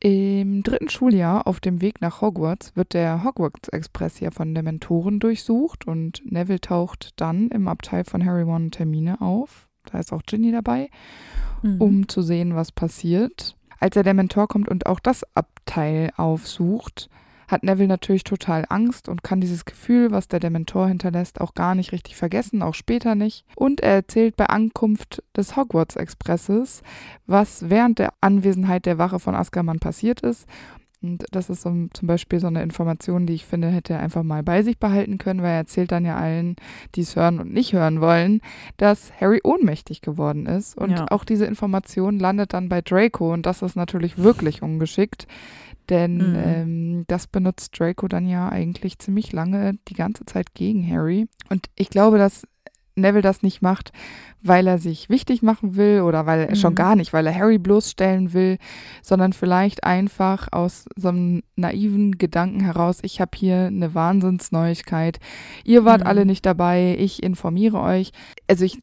Im dritten Schuljahr auf dem Weg nach Hogwarts wird der Hogwarts Express ja von Dementoren durchsucht und Neville taucht dann im Abteil von Harry, Ron und Hermine auf. Da ist auch Ginny dabei. Mhm. um zu sehen, was passiert. Als er der Mentor kommt und auch das Abteil aufsucht, hat Neville natürlich total Angst und kann dieses Gefühl, was der Dementor hinterlässt, auch gar nicht richtig vergessen, auch später nicht. Und er erzählt bei Ankunft des Hogwarts Expresses, was während der Anwesenheit der Wache von Azkaban passiert ist. Und das ist so, zum Beispiel so eine Information, die ich finde, hätte er einfach mal bei sich behalten können, weil er erzählt dann ja allen, die es hören und nicht hören wollen, dass Harry ohnmächtig geworden ist. Und Ja. auch diese Information landet dann bei Draco und das ist natürlich wirklich ungeschickt. Denn Mhm. ähm, das benutzt Draco dann ja eigentlich ziemlich lange die ganze Zeit gegen Harry. Und ich glaube, dass Neville das nicht macht, weil er sich wichtig machen will oder weil er schon Mhm. gar nicht, weil er Harry bloßstellen will, sondern vielleicht einfach aus so einem naiven Gedanken heraus, ich habe hier eine Wahnsinnsneuigkeit. Ihr wart Mhm. alle nicht dabei, ich informiere euch. Also ich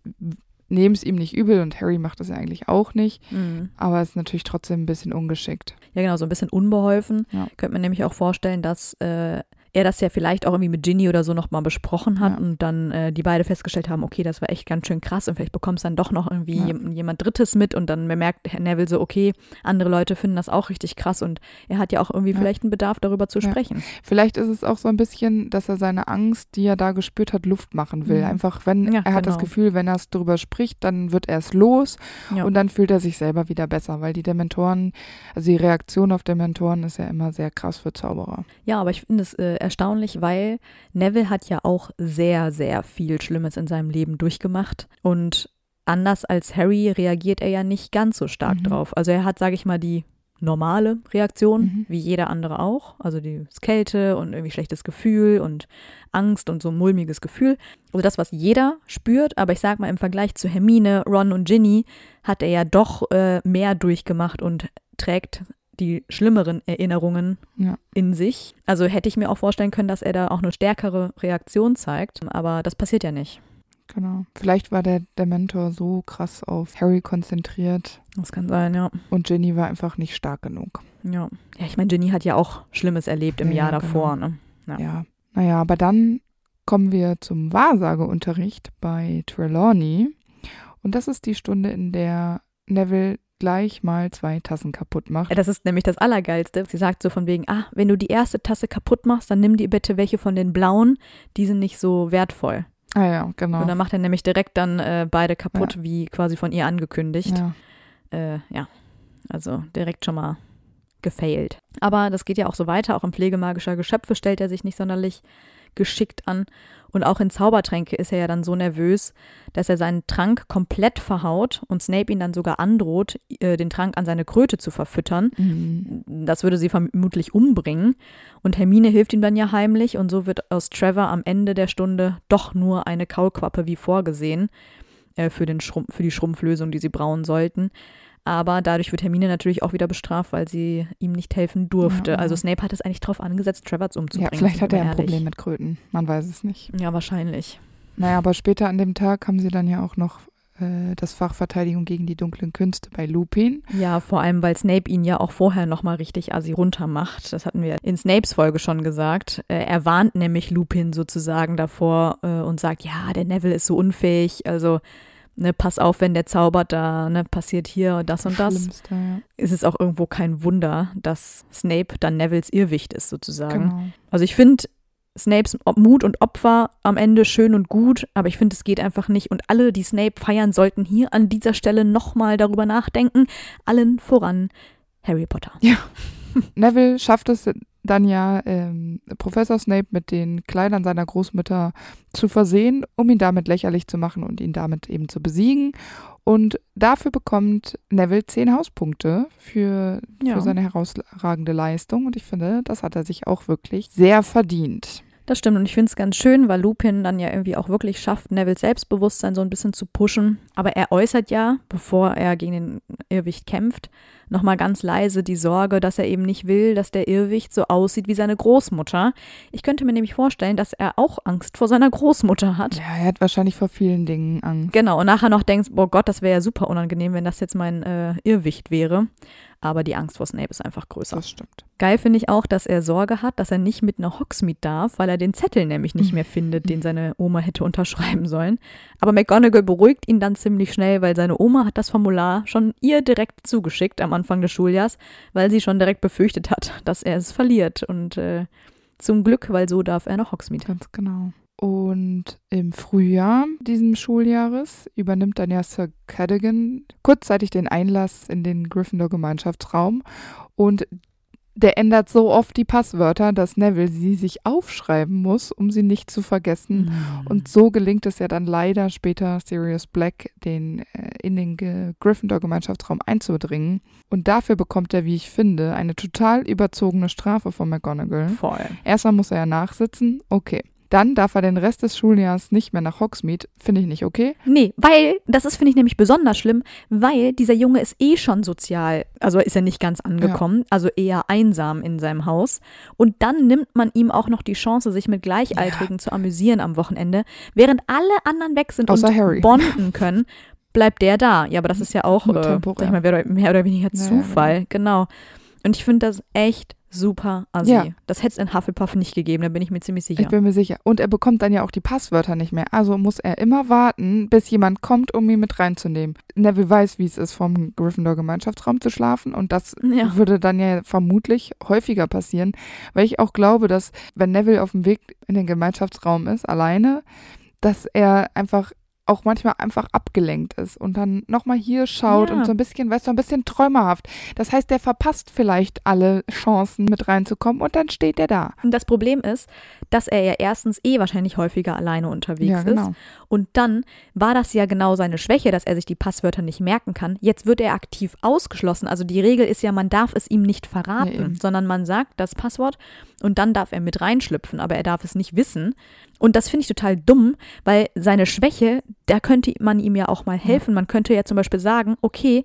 nehme es ihm nicht übel und Harry macht das ja eigentlich auch nicht, Mhm. aber es ist natürlich trotzdem ein bisschen ungeschickt. Ja, genau, so ein bisschen unbeholfen. Ja. Könnte man nämlich auch vorstellen, dass äh, er das ja vielleicht auch irgendwie mit Ginny oder so nochmal besprochen hat Ja. und dann äh, die beide festgestellt haben, okay, das war echt ganz schön krass und vielleicht bekommt es dann doch noch irgendwie Ja. jem- jemand Drittes mit und dann bemerkt Herr Neville so, okay, andere Leute finden das auch richtig krass und er hat ja auch irgendwie Ja. vielleicht einen Bedarf, darüber zu sprechen. Vielleicht ist es auch so ein bisschen, dass er seine Angst, die er da gespürt hat, Luft machen will. Mhm. Einfach, wenn er hat das genau. Gefühl, wenn er es drüber spricht, dann wird er es los und dann fühlt er sich selber wieder besser, weil die Dementoren, also die Reaktion auf Dementoren ist ja immer sehr krass für Zauberer. Ja, aber ich finde es äh, erstaunlich, weil Neville hat ja auch sehr, sehr viel Schlimmes in seinem Leben durchgemacht und anders als Harry reagiert er ja nicht ganz so stark Mhm. drauf. Also er hat, sage ich mal, die normale Reaktion, Mhm. wie jeder andere auch. Also die Kälte und irgendwie schlechtes Gefühl und Angst und so ein mulmiges Gefühl. Also das, was jeder spürt, aber ich sag mal, im Vergleich zu Hermine, Ron und Ginny hat er ja doch äh, mehr durchgemacht und trägt die schlimmeren Erinnerungen Ja. in sich. Also hätte ich mir auch vorstellen können, dass er da auch eine stärkere Reaktion zeigt, aber das passiert ja nicht. Genau. Vielleicht war der Dementor so krass auf Harry konzentriert Das kann sein, ja. und Ginny war einfach nicht stark genug. Ja, ja ich meine, Ginny hat ja auch Schlimmes erlebt im Ja, Jahr ja, davor. Ne? Ja. Ja. Naja, aber dann kommen wir zum Wahrsageunterricht bei Trelawney. Und das ist die Stunde, in der Neville gleich mal zwei Tassen kaputt macht. Ja, Das ist nämlich das Allergeilste. Sie sagt so von wegen, ah, wenn du die erste Tasse kaputt machst, dann nimm dir bitte welche von den blauen, die sind nicht so wertvoll. Ah ja, genau. Und dann macht er nämlich direkt dann äh, beide kaputt, wie quasi von ihr angekündigt. ja. äh, ja, also direkt schon mal gefailt. Aber das geht ja auch so weiter. Auch im Pflegemagischer Geschöpfe stellt er sich nicht sonderlich geschickt an. Und auch in Zaubertränke ist er ja dann so nervös, dass er seinen Trank komplett verhaut und Snape ihn dann sogar androht, äh, den Trank an seine Kröte zu verfüttern. Mhm. Das würde sie vermutlich umbringen. Und Hermine hilft ihm dann ja heimlich und so wird aus Trevor am Ende der Stunde doch nur eine Kaulquappe wie vorgesehen äh, für, den Schrumpf, für die Schrumpflösung, die sie brauen sollten. Aber dadurch wird Hermine natürlich auch wieder bestraft, weil sie ihm nicht helfen durfte. Ja. Also Snape hat es eigentlich darauf angesetzt, Trevor umzubringen. Ja, vielleicht hat er ein ehrlich. Problem mit Kröten. Man weiß es nicht. Ja, wahrscheinlich. Naja, aber später an dem Tag haben sie dann ja auch noch äh, das Fach Verteidigung gegen die dunklen Künste bei Lupin. Ja, vor allem, weil Snape ihn ja auch vorher nochmal richtig assi runtermacht. Das hatten wir in Snapes Folge schon gesagt. Äh, er warnt nämlich Lupin sozusagen davor äh, und sagt, ja, der Neville ist so unfähig, also ne, pass auf, wenn der zaubert, da ne, passiert hier das und das. Ja. Ist es auch irgendwo kein Wunder, dass Snape dann Nevilles Irrwicht ist sozusagen. Genau. Also ich finde Snapes Mut und Opfer am Ende schön und gut, aber ich finde, es geht einfach nicht. Und alle, die Snape feiern, sollten hier an dieser Stelle nochmal darüber nachdenken. Allen voran Harry Potter. Neville schafft es dann ja, ähm, Professor Snape mit den Kleidern seiner Großmutter zu versehen, um ihn damit lächerlich zu machen und ihn damit eben zu besiegen. Und dafür bekommt Neville zehn Hauspunkte für, Ja. für seine herausragende Leistung. Und ich finde, das hat er sich auch wirklich sehr verdient. Das stimmt und ich finde es ganz schön, weil Lupin dann ja irgendwie auch wirklich schafft, Nevilles Selbstbewusstsein so ein bisschen zu pushen. Aber er äußert ja, bevor er gegen den Irrwicht kämpft, nochmal ganz leise die Sorge, dass er eben nicht will, dass der Irrwicht so aussieht wie seine Großmutter. Ich könnte mir nämlich vorstellen, dass er auch Angst vor seiner Großmutter hat. Ja, er hat wahrscheinlich vor vielen Dingen Angst. Genau, und nachher noch denkst, boah Gott, das wäre ja super unangenehm, wenn das jetzt mein äh, Irrwicht wäre. Aber die Angst vor Snape ist einfach größer. Das stimmt. Geil finde ich auch, dass er Sorge hat, dass er nicht mit nach Hogsmeade darf, weil er den Zettel nämlich nicht mehr findet, den seine Oma hätte unterschreiben sollen. Aber McGonagall beruhigt ihn dann ziemlich schnell, weil seine Oma hat das Formular schon ihr direkt zugeschickt am Anfang des Schuljahrs, weil sie schon direkt befürchtet hat, dass er es verliert. Und äh, zum Glück, weil so darf er nach Hogsmeade. Ganz genau. Und im Frühjahr diesen Schuljahres übernimmt dann ja Sir Cadogan kurzzeitig den Einlass in den Gryffindor-Gemeinschaftsraum und der ändert so oft die Passwörter, dass Neville sie sich aufschreiben muss, um sie nicht zu vergessen. Und so gelingt es ja dann leider später Sirius Black, den äh, in den Ge- Gryffindor-Gemeinschaftsraum einzudringen. Und dafür bekommt er, wie ich finde, eine total überzogene Strafe von McGonagall. voll. Erstmal muss er ja nachsitzen, okay. Dann darf er den Rest des Schuljahres nicht mehr nach Hogsmeade, finde ich nicht okay. Nee, weil, das ist, finde ich, nämlich besonders schlimm, weil dieser Junge ist eh schon sozial, also ist er nicht ganz angekommen, also eher einsam in seinem Haus. Und dann nimmt man ihm auch noch die Chance, sich mit Gleichaltrigen zu amüsieren am Wochenende, während alle anderen weg sind Außer und Harry. bonden können. Bleibt der da? Ja, aber das ist ja auch äh, ich mal, mehr oder- weniger Ja, ja, Zufall, genau. Und ich finde das echt super assi. Ja. Das hätte es in Hufflepuff nicht gegeben, da bin ich mir ziemlich sicher. Ich bin mir sicher. Und er bekommt dann ja auch die Passwörter nicht mehr. Also muss er immer warten, bis jemand kommt, um ihn mit reinzunehmen. Neville weiß, wie es ist, vom Gryffindor-Gemeinschaftsraum zu schlafen. Und das Ja. würde dann ja vermutlich häufiger passieren, weil ich auch glaube, dass wenn Neville auf dem Weg in den Gemeinschaftsraum ist, alleine, dass er einfach auch manchmal einfach abgelenkt ist und dann nochmal hier schaut Ja. und so ein bisschen, weißt du, ein bisschen träumerhaft. Das heißt, der verpasst vielleicht alle Chancen mit reinzukommen und dann steht er da. Und das Problem ist, dass er ja erstens eh wahrscheinlich häufiger alleine unterwegs Ja, genau. ist. Und dann war das ja genau seine Schwäche, dass er sich die Passwörter nicht merken kann. Jetzt wird er aktiv ausgeschlossen. Also die Regel ist ja, man darf es ihm nicht verraten, eben. sondern man sagt das Passwort und dann darf er mit reinschlüpfen, aber er darf es nicht wissen. Und das finde ich total dumm, weil seine Schwäche, da könnte man ihm ja auch mal helfen. Man könnte ja zum Beispiel sagen, okay,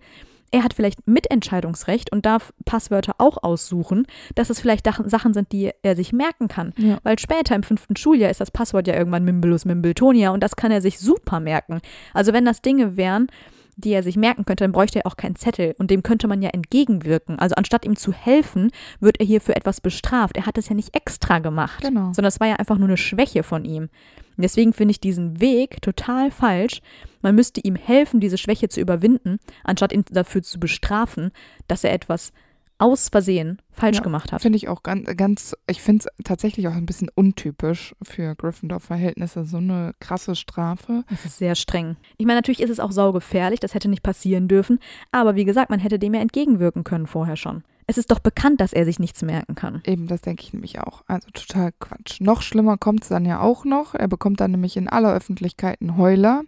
er hat vielleicht Mitentscheidungsrecht und darf Passwörter auch aussuchen, dass es vielleicht Sachen sind, die er sich merken kann. Ja. Weil später im fünften Schuljahr ist das Passwort ja irgendwann Mimbelus Mimbletonia und das kann er sich super merken. Also wenn das Dinge wären, die er sich merken könnte, dann bräuchte er auch keinen Zettel und dem könnte man ja entgegenwirken. Also anstatt ihm zu helfen, wird er hier für etwas bestraft. Er hat es ja nicht extra gemacht, Genau. sondern es war ja einfach nur eine Schwäche von ihm. Und deswegen finde ich diesen Weg total falsch. Man müsste ihm helfen, diese Schwäche zu überwinden, anstatt ihn dafür zu bestrafen, dass er etwas aus Versehen falsch Ja, gemacht hat. Finde ich auch ganz, ganz ich finde es tatsächlich auch ein bisschen untypisch für Gryffindor-Verhältnisse, so eine krasse Strafe. Das ist sehr streng. Ich meine, natürlich ist es auch saugefährlich, das hätte nicht passieren dürfen, aber wie gesagt, man hätte dem ja entgegenwirken können vorher schon. Es ist doch bekannt, dass er sich nichts merken kann. Eben, das denke ich nämlich auch. Also total Quatsch. Noch schlimmer kommt es dann ja auch noch. Er bekommt dann nämlich in aller Öffentlichkeit einen Heuler,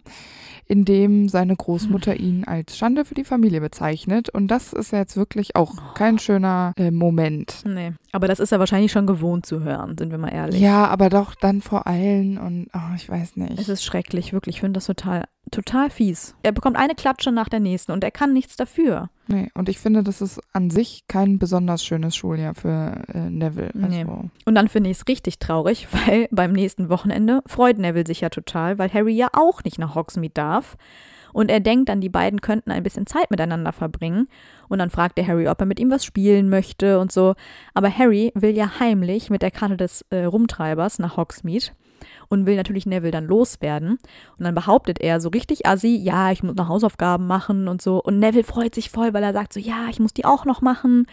in dem seine Großmutter ihn als Schande für die Familie bezeichnet. Und das ist ja jetzt wirklich auch kein schöner äh, Moment. Nee, aber das ist er wahrscheinlich schon gewohnt zu hören, sind wir mal ehrlich. Ja, aber doch dann vor allen und oh, ich weiß nicht. Es ist schrecklich, wirklich. Ich finde das total, total fies. Er bekommt eine Klatsche nach der nächsten und er kann nichts dafür. Nee, und ich finde, das ist an sich kein besonders schönes Schuljahr für äh, Neville. Also, Nee. Und dann finde ich es richtig traurig, weil beim nächsten Wochenende freut Neville sich ja total, weil Harry ja auch nicht nach Hogsmeade darf. Und er denkt dann, die beiden könnten ein bisschen Zeit miteinander verbringen. Und dann fragt er Harry, ob er mit ihm was spielen möchte und so. Aber Harry will ja heimlich mit der Karte des äh, Rumtreibers nach Hogsmeade und will natürlich Neville dann loswerden. Und dann behauptet er so richtig assi, ja, ich muss noch Hausaufgaben machen und so. Und Neville freut sich voll, weil er sagt so, ja, ich muss die auch noch machen.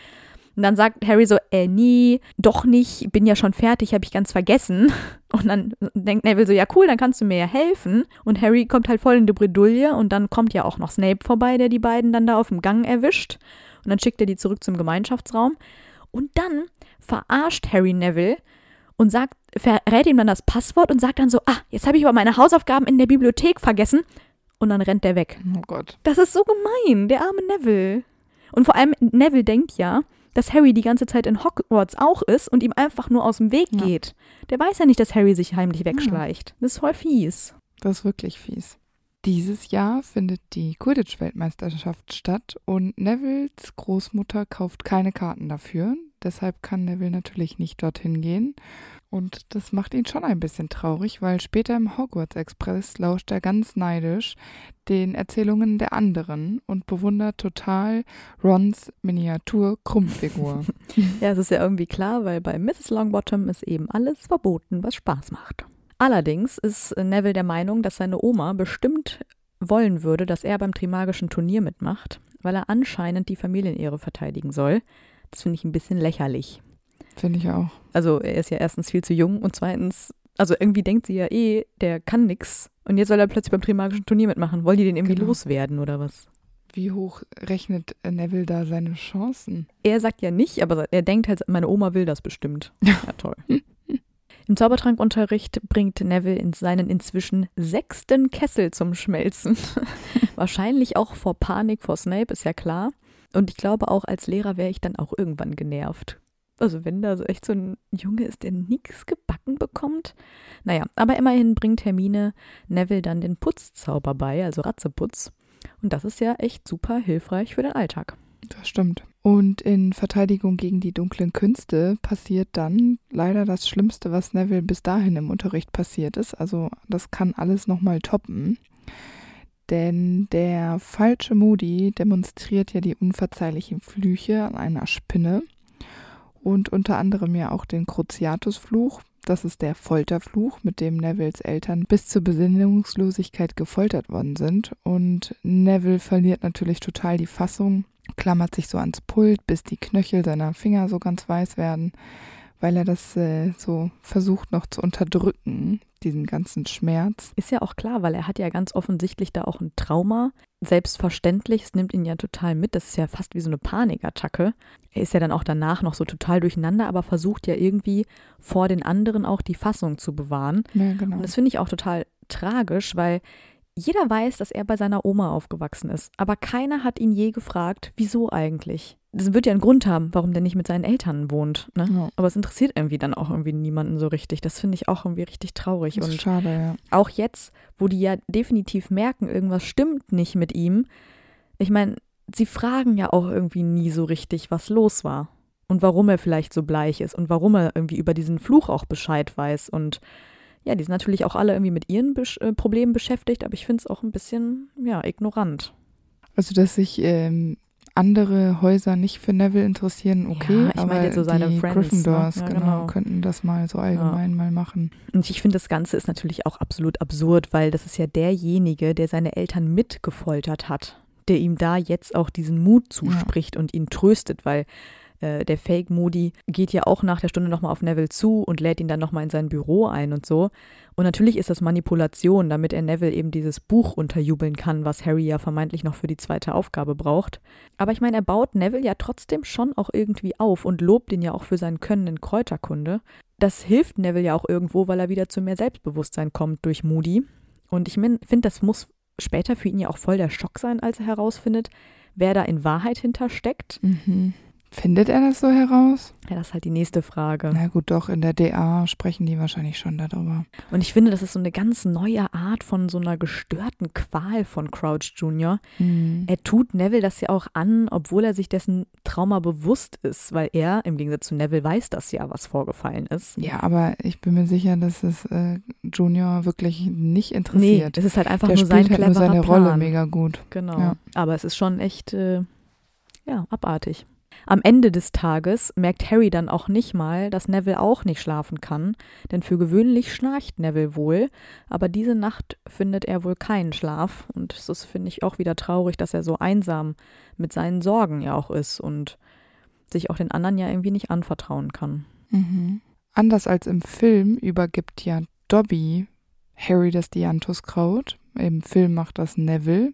Und dann sagt Harry so, äh, nee, doch nicht, bin ja schon fertig, habe ich ganz vergessen. Und dann denkt Neville so, ja cool, dann kannst du mir ja helfen. Und Harry kommt halt voll in die Bredouille und dann kommt ja auch noch Snape vorbei, der die beiden dann da auf dem Gang erwischt. Und dann schickt er die zurück zum Gemeinschaftsraum. Und dann verarscht Harry Neville und sagt, verrät ihm dann das Passwort und sagt dann so, ah, jetzt habe ich aber meine Hausaufgaben in der Bibliothek vergessen. Und dann rennt er weg. Oh Gott. Das ist so gemein, der arme Neville. Und vor allem, Neville denkt ja, dass Harry die ganze Zeit in Hogwarts auch ist und ihm einfach nur aus dem Weg Ja. geht. Der weiß ja nicht, dass Harry sich heimlich wegschleicht. Das ist voll fies. Das ist wirklich fies. Dieses Jahr findet die Quidditch-Weltmeisterschaft statt und Nevilles Großmutter kauft keine Karten dafür. Deshalb kann Neville natürlich nicht dorthin gehen. Und das macht ihn schon ein bisschen traurig, weil später im Hogwarts Express lauscht er ganz neidisch den Erzählungen der anderen und bewundert total Rons Miniatur-Krummfigur. Ja, es ist ja irgendwie klar, weil bei Mrs. Longbottom ist eben alles verboten, was Spaß macht. Allerdings ist Neville der Meinung, dass seine Oma bestimmt wollen würde, dass er beim Trimagischen Turnier mitmacht, weil er anscheinend die Familienehre verteidigen soll. Das finde ich ein bisschen lächerlich. Finde ich auch. Also er ist ja erstens viel zu jung und zweitens, also irgendwie denkt sie ja eh, der kann nix. Und jetzt soll er plötzlich beim Trimagischen Turnier mitmachen. Wollen die den irgendwie Genau. loswerden oder was? Wie hoch rechnet Neville da seine Chancen? Er sagt ja nicht, aber er denkt halt, meine Oma will das bestimmt. Ja, toll. Im Zaubertrankunterricht bringt Neville in seinen inzwischen sechsten Kessel zum Schmelzen. Wahrscheinlich auch vor Panik vor Snape, ist ja klar. Und ich glaube, auch als Lehrer wäre ich dann auch irgendwann genervt. Also wenn da so echt so ein Junge ist, der nichts gebacken bekommt. Naja, aber immerhin bringt Hermine Neville dann den Putzzauber bei, also Ratzeputz. Und das ist ja echt super hilfreich für den Alltag. Das stimmt. Und in Verteidigung gegen die dunklen Künste passiert dann leider das Schlimmste, was Neville bis dahin im Unterricht passiert ist. Also das kann alles nochmal toppen. Denn der falsche Moody demonstriert ja die unverzeihlichen Flüche an einer Spinne und unter anderem ja auch den Cruciatusfluch. Das ist der Folterfluch, mit dem Nevilles Eltern bis zur Besinnungslosigkeit gefoltert worden sind. Und Neville verliert natürlich total die Fassung, klammert sich so ans Pult, bis die Knöchel seiner Finger so ganz weiß werden, weil er das äh, so versucht noch zu unterdrücken, diesen ganzen Schmerz. Ist ja auch klar, weil er hat ja ganz offensichtlich da auch ein Trauma. Selbstverständlich, es nimmt ihn ja total mit. Das ist ja fast wie so eine Panikattacke. Er ist ja dann auch danach noch so total durcheinander, aber versucht ja irgendwie vor den anderen auch die Fassung zu bewahren. Ja, genau. Und das finde ich auch total tragisch, weil jeder weiß, dass er bei seiner Oma aufgewachsen ist. Aber keiner hat ihn je gefragt, wieso eigentlich. Das wird ja einen Grund haben, warum der nicht mit seinen Eltern wohnt. Ne? Ja, Aber es interessiert irgendwie dann auch irgendwie niemanden so richtig. Das finde ich auch irgendwie richtig traurig. das Und ist schade, ja. auch jetzt, wo die ja definitiv merken, irgendwas stimmt nicht mit ihm. Ich meine, sie fragen ja auch irgendwie nie so richtig, was los war. Und warum er vielleicht so bleich ist und warum er irgendwie über diesen Fluch auch Bescheid weiß. Und ja, die sind natürlich auch alle irgendwie mit ihren Besch äh, Problemen beschäftigt, aber ich finde es auch ein bisschen, ja, ignorant. Also, dass sich ähm, andere Häuser nicht für Neville interessieren, okay, Ja, ich aber jetzt so seine die Friends, Gryffindors, ne? Ja, genau, genau. könnten das mal so allgemein mal machen. Und ich finde, das Ganze ist natürlich auch absolut absurd, weil das ist ja derjenige, der seine Eltern mitgefoltert hat, der ihm da jetzt auch diesen Mut zuspricht und ihn tröstet, weil äh, der Fake Moody geht ja auch nach der Stunde nochmal auf Neville zu und lädt ihn dann nochmal in sein Büro ein und so. Und natürlich ist das Manipulation, damit er Neville eben dieses Buch unterjubeln kann, was Harry ja vermeintlich noch für die zweite Aufgabe braucht. Aber ich meine, er baut Neville ja trotzdem schon auch irgendwie auf und lobt ihn ja auch für sein Können in Kräuterkunde. Das hilft Neville ja auch irgendwo, weil er wieder zu mehr Selbstbewusstsein kommt durch Moody. Und ich finde, das muss später für ihn ja auch voll der Schock sein, als er herausfindet, wer da in Wahrheit hintersteckt. Mhm. Findet er das so heraus? Ja, das ist halt die nächste Frage. Na gut, doch, in der DA sprechen die wahrscheinlich schon darüber. Und ich finde, das ist so eine ganz neue Art von so einer gestörten Qual von Crouch Jr. Mhm. Er tut Neville das ja auch an, obwohl er sich dessen Trauma bewusst ist, weil er, im Gegensatz zu Neville, weiß das ja, was vorgefallen ist. Ja, aber ich bin mir sicher, dass es äh, Junior wirklich nicht Nee, interessiert. das ist halt einfach der nur sein halt nur seine Plan. Rolle mega gut. Genau. Ja. Aber es ist schon echt, äh, ja, abartig. Am Ende des Tages merkt Harry dann auch nicht mal, dass Neville auch nicht schlafen kann, denn für gewöhnlich schnarcht Neville wohl, aber diese Nacht findet er wohl keinen Schlaf und es ist, finde ich, auch wieder traurig, dass er so einsam mit seinen Sorgen ja auch ist und sich auch den anderen ja irgendwie nicht anvertrauen kann. Mhm. Anders als im Film übergibt ja Dobby Harry das Dianthuskraut. Im Film macht das Neville.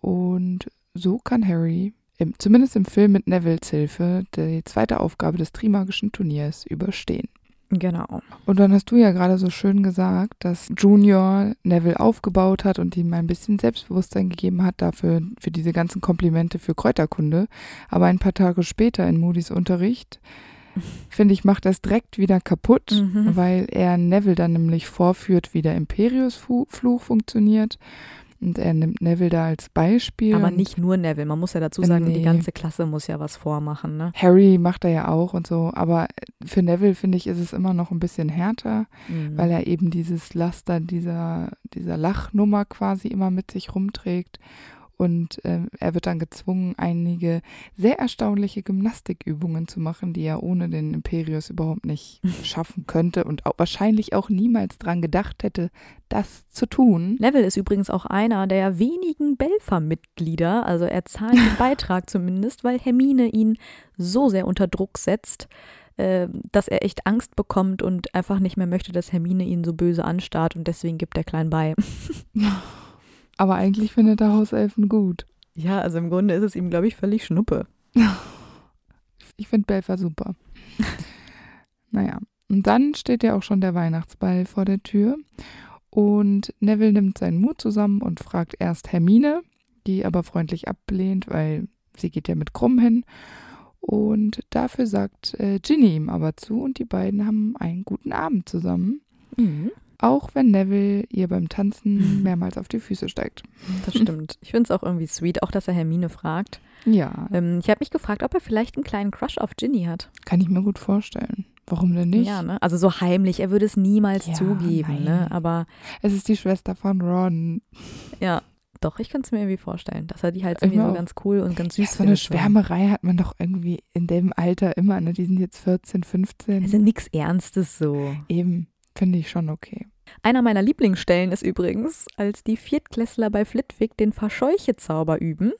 Und so kann Harry, im, zumindest im Film mit Nevilles Hilfe, die zweite Aufgabe des Trimagischen Turniers überstehen. Genau. Und dann hast du ja gerade so schön gesagt, dass Junior Neville aufgebaut hat und ihm ein bisschen Selbstbewusstsein gegeben hat dafür, für diese ganzen Komplimente für Kräuterkunde. Aber ein paar Tage später in Moody's Unterricht, finde ich, macht es direkt wieder kaputt, Mhm. weil er Neville dann nämlich vorführt, wie der Imperius-Fluch funktioniert. Und er nimmt Neville da als Beispiel. Aber nicht nur Neville, man muss ja dazu sagen, die Nee. ganze Klasse muss ja was vormachen, ne? Harry macht er ja auch und so. Aber für Neville, finde ich, ist es immer noch ein bisschen härter. Mhm. weil er eben dieses Laster dieser, dieser Lachnummer quasi immer mit sich rumträgt. Und ähm, er wird dann gezwungen, einige sehr erstaunliche Gymnastikübungen zu machen, die er ohne den Imperius überhaupt nicht schaffen könnte und auch wahrscheinlich auch niemals dran gedacht hätte, das zu tun. Neville ist übrigens auch einer der wenigen Belfer-Mitglieder, also er zahlt den Beitrag zumindest, weil Hermine ihn so sehr unter Druck setzt, äh, dass er echt Angst bekommt und einfach nicht mehr möchte, dass Hermine ihn so böse anstarrt und deswegen gibt er klein bei. Aber eigentlich findet er Hauselfen gut. Ja, also im Grunde ist es ihm, glaube ich, völlig schnuppe. Ich finde Belfer super. naja, und dann steht ja auch schon der Weihnachtsball vor der Tür. Und Neville nimmt seinen Mut zusammen und fragt erst Hermine, die aber freundlich ablehnt, weil sie geht ja mit Krumm hin. Und dafür sagt äh, Ginny ihm aber zu und die beiden haben einen guten Abend zusammen. Mhm, Auch wenn Neville ihr beim Tanzen mehrmals auf die Füße steigt. das stimmt. Ich finde es auch irgendwie sweet, auch dass er Hermine fragt. Ja, Ähm, ich habe mich gefragt, ob er vielleicht einen kleinen Crush auf Ginny hat. kann ich mir gut vorstellen. Warum denn nicht? Ja, ne? Also so heimlich, er würde es niemals Ja, zugeben, nein. ne? Aber Es ist die Schwester von Ron. Ja, doch, ich könnte es mir irgendwie vorstellen, dass er die halt irgendwie so auch. ganz cool und ganz Ja, süß so eine. Schwärmerei hat man doch irgendwie in dem Alter immer, ne? Die sind jetzt 14, 15. Also nichts Ernstes so. Eben, finde ich schon okay. Einer meiner Lieblingsstellen ist übrigens, als die Viertklässler bei Flitwick den Verscheuchezauber üben.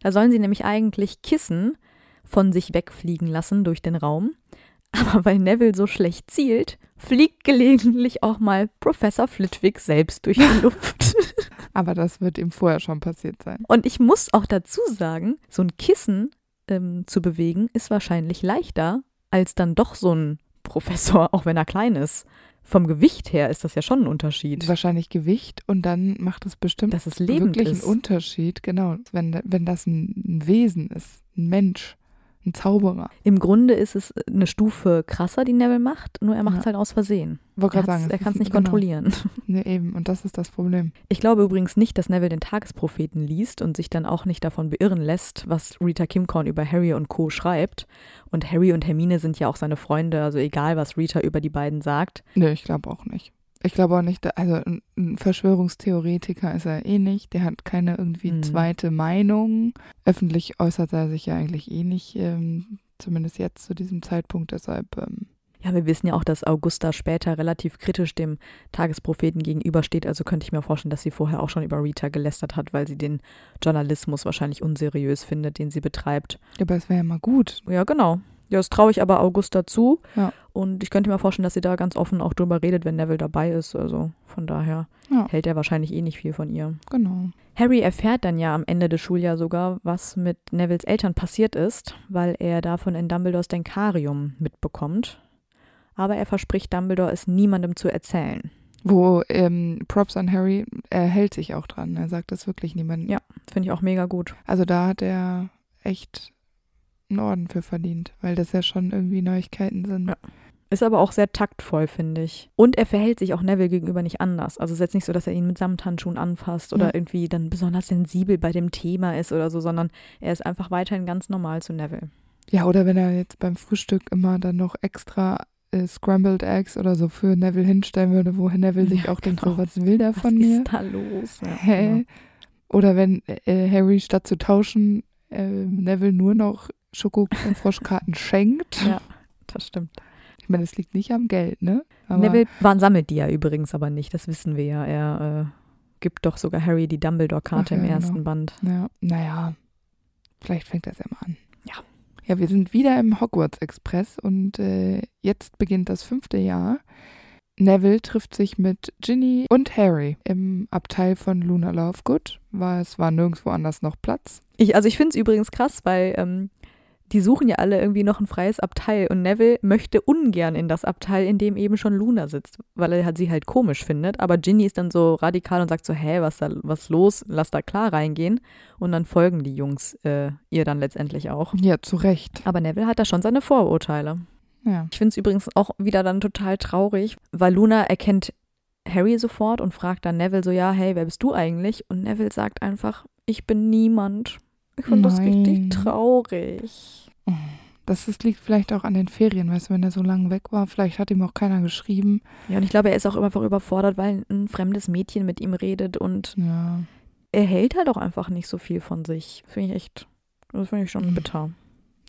Da sollen sie nämlich eigentlich Kissen von sich wegfliegen lassen durch den Raum. Aber weil Neville so schlecht zielt, fliegt gelegentlich auch mal Professor Flitwick selbst durch die Luft. Aber das wird ihm vorher schon passiert sein. Und ich muss auch dazu sagen, so ein Kissen ähm, zu bewegen ist wahrscheinlich leichter als dann doch so ein Professor, auch wenn er klein ist. Vom Gewicht her ist das ja schon ein Unterschied. Wahrscheinlich Gewicht und dann macht es bestimmt Dass es lebend wirklich ist. einen Unterschied, genau. Wenn, wenn das ein, ein Wesen ist, ein Mensch, ein Zauberer. Im Grunde ist es eine Stufe krasser, die Neville macht, nur er macht es Ja. halt aus Versehen. Wollte Er, gerade sagen, er kann es nicht genau. kontrollieren. Nee, eben, und das ist das Problem. Ich glaube übrigens nicht, dass Neville den Tagespropheten liest und sich dann auch nicht davon beirren lässt, was Rita Kimcorn über Harry und Co. schreibt. Und Harry und Hermine sind ja auch seine Freunde, also egal, was Rita über die beiden sagt. Nee, ich glaube auch nicht. Ich glaube auch nicht, also ein- ein Verschwörungstheoretiker ist er eh nicht. Der hat keine irgendwie Mhm. zweite Meinung. Öffentlich äußert er sich ja eigentlich eh nicht, ähm, zumindest jetzt zu diesem Zeitpunkt. Deshalb, ähm, Ja, wir wissen ja auch, dass Augusta später relativ kritisch dem Tagespropheten gegenübersteht. Also könnte ich mir vorstellen, dass sie vorher auch schon über Rita gelästert hat, weil sie den Journalismus wahrscheinlich unseriös findet, den sie betreibt. ja, aber es wäre ja mal gut. Ja, genau. Ja, das traue ich aber Augusta zu. Ja. Und ich könnte mir vorstellen, dass sie da ganz offen auch drüber redet, wenn Neville dabei ist. Also von daher Ja. hält er wahrscheinlich eh nicht viel von ihr. Genau. Harry erfährt dann ja am Ende des Schuljahres sogar, was mit Nevilles Eltern passiert ist, weil er davon in Dumbledores Denkarium mitbekommt. Aber er verspricht Dumbledore, es niemandem zu erzählen. Wo ähm, Props an Harry, er hält sich auch dran. Er sagt das wirklich niemandem. Ja. Finde ich auch mega gut. Also da hat er echt einen Orden für verdient, weil das ja schon irgendwie Neuigkeiten sind. Ja. Ist aber auch sehr taktvoll, finde ich. Und er verhält sich auch Neville gegenüber nicht anders. Also es ist jetzt nicht so, dass er ihn mit Samthandschuhen anfasst oder Ja. irgendwie dann besonders sensibel bei dem Thema ist oder so, sondern er ist einfach weiterhin ganz normal zu Neville. Ja, oder wenn er jetzt beim Frühstück immer dann noch extra äh, Scrambled Eggs oder so für Neville hinstellen würde, wo Neville sich Ja, auch denkt, genau. so, was will der Was von mir? ist da los? Ja, Hä? genau. Oder wenn äh, Harry statt zu tauschen äh, Neville nur noch Schoko- und Froschkarten schenkt. Ja, das stimmt. Ich meine, das liegt nicht am Geld, ne? Aber Neville war, sammelt die ja übrigens aber nicht, das wissen wir ja. Er äh, gibt doch sogar Harry die Dumbledore-Karte ja, im ersten genau. Band. Ja, naja, vielleicht fängt das ja mal an. Ja. Ja, wir sind wieder im Hogwarts Express und äh, jetzt beginnt das fünfte Jahr. Neville trifft sich mit Ginny und Harry im Abteil von Luna Lovegood, weil es war nirgendwo anders noch Platz. Ich, also ich finde es übrigens krass, weil ähm, die suchen ja alle irgendwie noch ein freies Abteil und Neville möchte ungern in das Abteil, in dem eben schon Luna sitzt, weil er sie halt komisch findet. Aber Ginny ist dann so radikal und sagt so, hä, was da, was los? Lass da klar reingehen. Und dann folgen die Jungs äh, ihr dann letztendlich auch. Ja, zu Recht. Aber Neville hat da schon seine Vorurteile. Ja. Ich finde es übrigens auch wieder dann total traurig, weil Luna erkennt Harry sofort und fragt dann Neville so, ja, hey, wer bist du eigentlich? Und Neville sagt einfach, ich bin niemand. Ich das Nein. richtig traurig. Das ist, liegt vielleicht auch an den Ferien, weißt du, wenn er so lange weg war. Vielleicht hat ihm auch keiner geschrieben. Ja, und ich glaube, er ist auch einfach überfordert, weil ein fremdes Mädchen mit ihm redet und Ja. er hält halt auch einfach nicht so viel von sich. Finde ich echt, das finde ich schon Mhm. bitter.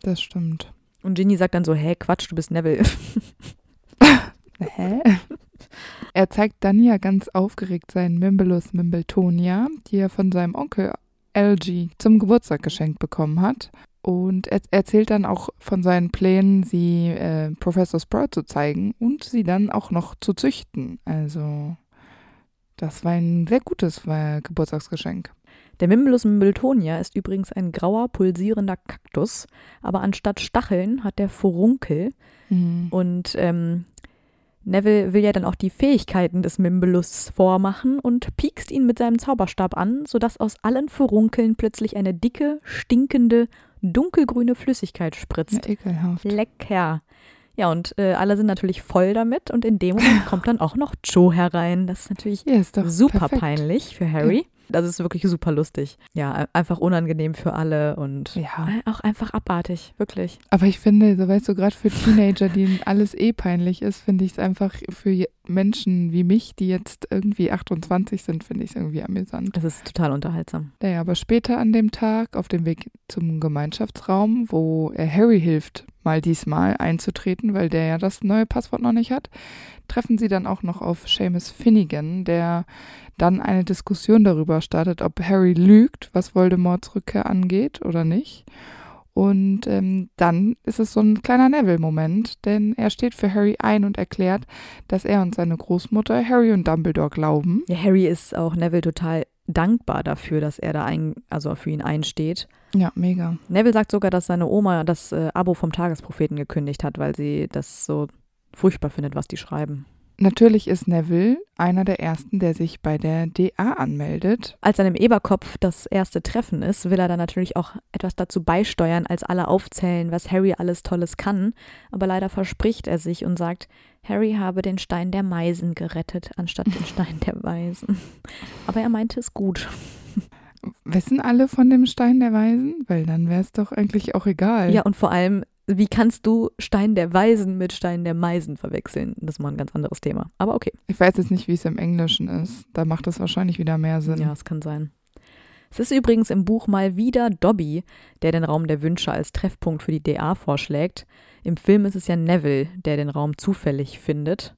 Das stimmt. Und Ginny sagt dann so, hä, Quatsch, du bist Neville. Hä? er zeigt dann ja ganz aufgeregt seinen Mimbulus Mimbletonia, die er von seinem Onkel LG zum Geburtstag geschenkt bekommen hat. Und er erzählt dann auch von seinen Plänen, sie äh, Professor Sprout zu zeigen und sie dann auch noch zu züchten. Also, das war ein sehr gutes äh, Geburtstagsgeschenk. Der Mimbulus Mimbletonia ist übrigens ein grauer, pulsierender Kaktus, aber anstatt Stacheln hat der Furunkel Mhm. und ähm, Neville will ja dann auch die Fähigkeiten des Mimbulus vormachen und piekst ihn mit seinem Zauberstab an, sodass aus allen Furunkeln plötzlich eine dicke, stinkende, dunkelgrüne Flüssigkeit Ja, spritzt. ekelhaft. Lecker. Ja, und äh, alle sind natürlich voll damit und in dem Moment kommt dann auch noch Joe herein. Das ist natürlich Ja, ist doch super perfekt. peinlich für Harry. Das ist wirklich super lustig. Ja, einfach unangenehm für alle und Ja. äh, auch einfach abartig, wirklich. Aber ich finde, so weißt du, gerade für Teenager, denen alles eh peinlich ist, finde ich es einfach für Menschen wie mich, die jetzt irgendwie 28 sind, finde ich es irgendwie amüsant. Das ist total unterhaltsam. Naja, aber später an dem Tag, auf dem Weg zum Gemeinschaftsraum, wo er Harry hilft, mal diesmal einzutreten, weil der ja das neue Passwort noch nicht hat, treffen sie dann auch noch auf Seamus Finnegan, der dann eine Diskussion darüber startet, ob Harry lügt, was Voldemorts Rückkehr angeht oder nicht. Und ähm, dann ist es so ein kleiner Neville-Moment, denn er steht für Harry ein und erklärt, dass er und seine Großmutter Harry und Dumbledore glauben. Ja, Harry ist auch Neville total dankbar dafür, dass er da ein, also für ihn einsteht. Ja, mega. Neville sagt sogar, dass seine Oma das äh, Abo vom Tagespropheten gekündigt hat, weil sie das so furchtbar findet, was die schreiben. Natürlich ist Neville einer der ersten, der sich bei der DA anmeldet. Als an dem Eberkopf das erste Treffen ist, will er dann natürlich auch etwas dazu beisteuern, als alle aufzählen, was Harry alles Tolles kann. Aber leider verspricht er sich und sagt, Harry habe den Stein der Meisen gerettet, anstatt den Stein der Weisen. Aber er meinte es gut. Wissen alle von dem Stein der Weisen? Weil dann wäre es doch eigentlich auch egal. Ja, und vor allem, wie kannst du Stein der Weisen mit Stein der Meisen verwechseln? Das ist mal ein ganz anderes Thema. Aber okay. Ich weiß jetzt nicht, wie es im Englischen ist. Da macht es wahrscheinlich wieder mehr Sinn. Ja, es kann sein. Es ist übrigens im Buch mal wieder Dobby, der den Raum der Wünsche als Treffpunkt für die DA vorschlägt. Im Film ist es ja Neville, der den Raum zufällig findet.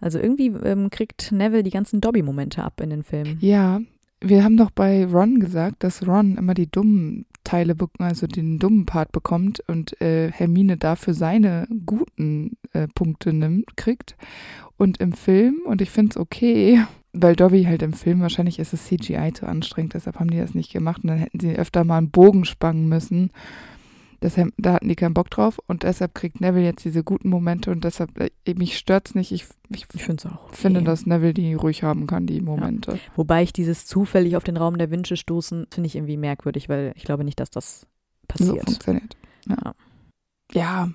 Also irgendwie ähm, kriegt Neville die ganzen Dobby-Momente ab in den Filmen. Ja, wir haben doch bei Ron gesagt, dass Ron immer die dummen Teile, also den dummen Part bekommt und äh, Hermine dafür seine guten äh, Punkte nimmt, kriegt. Und im Film, und ich finde es okay, weil Dobby halt im Film, wahrscheinlich ist es CGI zu anstrengend, deshalb haben die das nicht gemacht und dann hätten sie öfter mal einen Bogen spannen müssen. Deshalb, da hatten die keinen Bock drauf und deshalb kriegt Neville jetzt diese guten Momente und deshalb, äh, mich stört's nicht. Ich, ich Ich es. Okay. finde, dass Neville die ruhig haben kann, die Momente. Wobei ich dieses zufällig auf den Raum der Wünsche stoßen, finde ich irgendwie merkwürdig, weil ich glaube nicht, dass das So passiert. funktioniert. Ja. ja,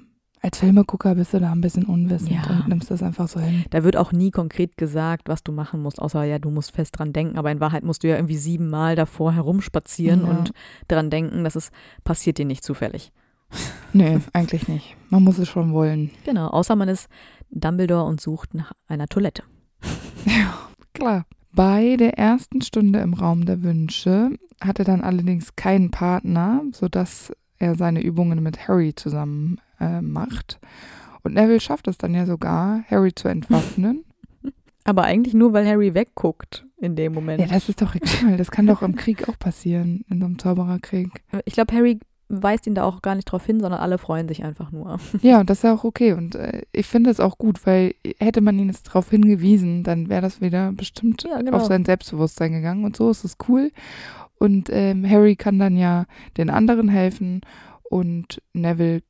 als Filmegucker bist du da ein bisschen unwissend Ja. und nimmst das einfach so hin. Da wird auch nie konkret gesagt, was du machen musst, außer ja, du musst fest dran denken. Aber in Wahrheit musst du ja irgendwie siebenmal davor herumspazieren Ja. und dran denken, dass es passiert dir nicht zufällig. Nee, eigentlich nicht. Man muss es schon wollen. Genau, außer man ist Dumbledore und sucht nach einer Toilette. Klar. Bei der ersten Stunde im Raum der Wünsche hat er dann allerdings keinen Partner, sodass er seine Übungen mit Harry zusammen äh, macht. Und Neville schafft es dann ja sogar, Harry zu entwaffnen. Aber eigentlich nur, weil Harry wegguckt in dem Moment. ja, das ist doch egal. Das kann doch im Krieg auch passieren, in so einem Zaubererkrieg. ich glaube, Harry weist ihn da auch gar nicht drauf hin, sondern alle freuen sich einfach nur. Ja, und das ist ja auch okay. Und äh, ich finde es auch gut, weil hätte man ihn jetzt darauf hingewiesen, dann wäre das wieder bestimmt Ja, genau. auf sein Selbstbewusstsein gegangen. Und so ist es cool. Und ähm, Harry kann dann ja den anderen helfen und Neville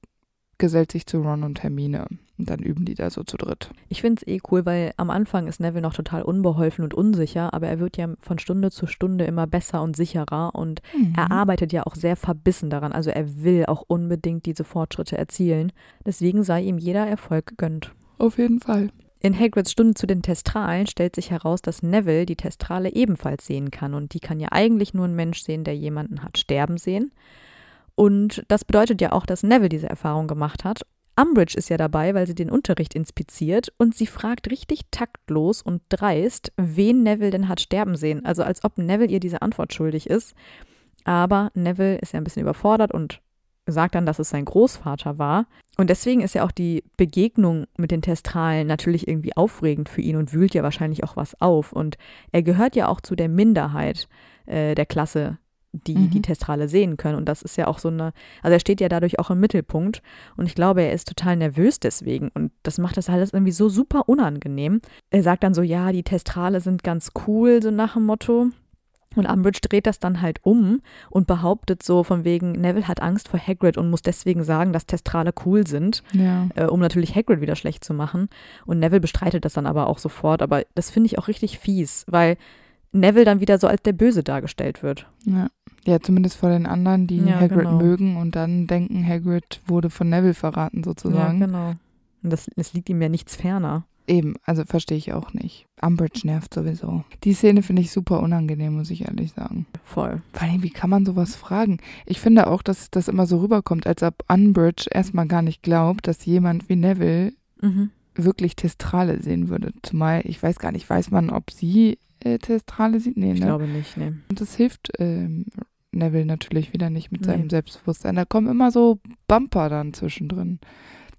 gesellt sich zu Ron und Hermine. Und dann üben die da so zu dritt. Ich finde es eh cool, weil am Anfang ist Neville noch total unbeholfen und unsicher, aber er wird ja von Stunde zu Stunde immer besser und sicherer und er arbeitet ja auch sehr verbissen daran. Also er will auch unbedingt diese Fortschritte erzielen. Deswegen sei ihm jeder Erfolg gegönnt. Auf jeden Fall. In Hagrids Stunde zu den Testralen stellt sich heraus, dass Neville die Testrale ebenfalls sehen kann. Und die kann ja eigentlich nur ein Mensch sehen, der jemanden hat sterben sehen. Und das bedeutet ja auch, dass Neville diese Erfahrung gemacht hat. Umbridge ist ja dabei, weil sie den Unterricht inspiziert und sie fragt richtig taktlos und dreist, wen Neville denn hat sterben sehen. Also als ob Neville ihr diese Antwort schuldig ist. Aber Neville ist ja ein bisschen überfordert und sagt dann, dass es sein Großvater war. Und deswegen ist ja auch die Begegnung mit den Testralen natürlich irgendwie aufregend für ihn und wühlt ja wahrscheinlich auch was auf. Und er gehört ja auch zu der Minderheit äh, der Klasse, die Mhm. die Testrale sehen können. Und das ist ja auch so eine, also er steht ja dadurch auch im Mittelpunkt. Und ich glaube, er ist total nervös deswegen. Und das macht das alles irgendwie so super unangenehm. Er sagt dann so, ja, die Testrale sind ganz cool, so nach dem Motto. Und Umbridge dreht das dann halt um und behauptet so von wegen, Neville hat Angst vor Hagrid und muss deswegen sagen, dass Testrale cool sind, Ja. äh, um natürlich Hagrid wieder schlecht zu machen. Und Neville bestreitet das dann aber auch sofort. Aber das finde ich auch richtig fies, weil Neville dann wieder so als der Böse dargestellt wird. Ja. Ja, zumindest vor den anderen, die Ja, Hagrid genau. mögen und dann denken, Hagrid wurde von Neville verraten sozusagen. Ja, genau. Und das, es liegt ihm ja nichts ferner. Eben, also verstehe ich auch nicht. Umbridge nervt sowieso. Die Szene finde ich super unangenehm, muss ich ehrlich sagen. Voll. Vor allem, wie kann man sowas fragen? Ich finde auch, dass das immer so rüberkommt, als ob Umbridge erstmal gar nicht glaubt, dass jemand wie Neville Mhm. wirklich Testrale sehen würde. Zumal, ich weiß gar nicht, weiß man, ob sie äh, Testrale sieht? Nee, Ich ne? glaube nicht, nee. Und das hilft ähm, Neville natürlich wieder nicht mit Nee. seinem Selbstbewusstsein. Da kommen immer so Bumper dann zwischendrin.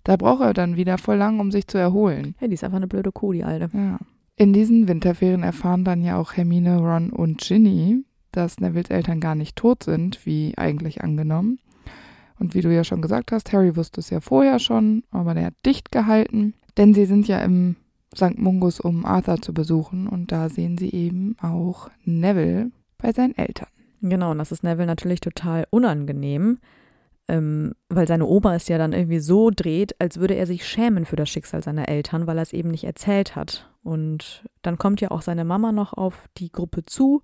Da braucht er dann wieder voll lang, um sich zu erholen. Ja, die ist einfach eine blöde Kuh, die Alte. Ja. In diesen Winterferien erfahren dann ja auch Hermine, Ron und Ginny, dass Nevilles Eltern gar nicht tot sind, wie eigentlich angenommen. Und wie du ja schon gesagt hast, Harry wusste es ja vorher schon, aber der hat dicht gehalten. Denn sie sind ja im St. Mungus, um Arthur zu besuchen. Und da sehen sie eben auch Neville bei seinen Eltern. Genau, und das ist Neville natürlich total unangenehm, ähm, weil seine Oma es ja dann irgendwie so dreht, als würde er sich schämen für das Schicksal seiner Eltern, weil er es eben nicht erzählt hat. Und dann kommt ja auch seine Mama noch auf die Gruppe zu.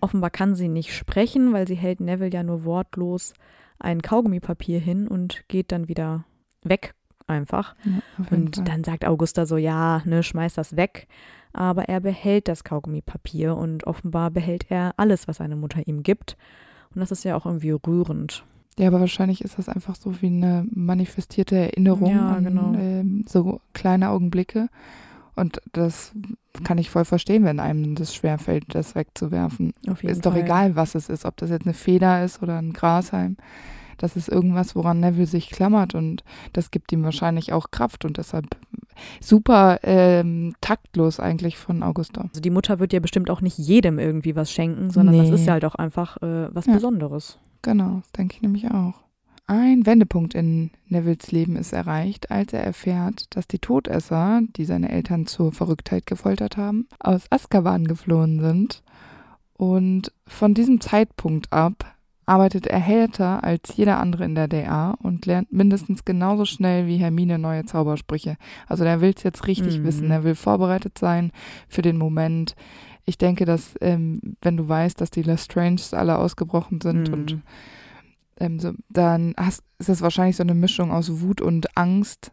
Offenbar kann sie nicht sprechen, weil sie hält Neville ja nur wortlos ein Kaugummipapier hin und geht dann wieder weg einfach. Ja, Und Fall. dann sagt Augusta so, ja, ne, schmeiß das weg. Aber er behält das Kaugummipapier und offenbar behält er alles, was seine Mutter ihm gibt. Und das ist ja auch irgendwie rührend. Ja, aber wahrscheinlich ist das einfach so wie eine manifestierte Erinnerung Ja, an genau. ähm, so kleine Augenblicke. Und das kann ich voll verstehen, wenn einem das schwerfällt, das wegzuwerfen. Ist doch Fall. egal, was es ist, ob das jetzt eine Feder ist oder ein Grashalm. Das ist irgendwas, woran Neville sich klammert und das gibt ihm wahrscheinlich auch Kraft und deshalb super ähm, taktlos eigentlich von Augusta. Also die Mutter wird ja bestimmt auch nicht jedem irgendwie was schenken, sondern das Nee. ist ja halt auch einfach äh, was Ja. Besonderes. Genau, das denke ich nämlich auch. Ein Wendepunkt in Nevilles Leben ist erreicht, als er erfährt, dass die Todesser, die seine Eltern zur Verrücktheit gefoltert haben, aus Azkaban geflohen sind. Und von diesem Zeitpunkt ab arbeitet er härter als jeder andere in der DA und lernt mindestens genauso schnell wie Hermine neue Zaubersprüche. Also der will es jetzt richtig Mhm. wissen, er will vorbereitet sein für den Moment. Ich denke, dass ähm, wenn du weißt, dass die Lestranges alle ausgebrochen sind Mhm. und ähm, so, dann hast, ist das wahrscheinlich so eine Mischung aus Wut und Angst.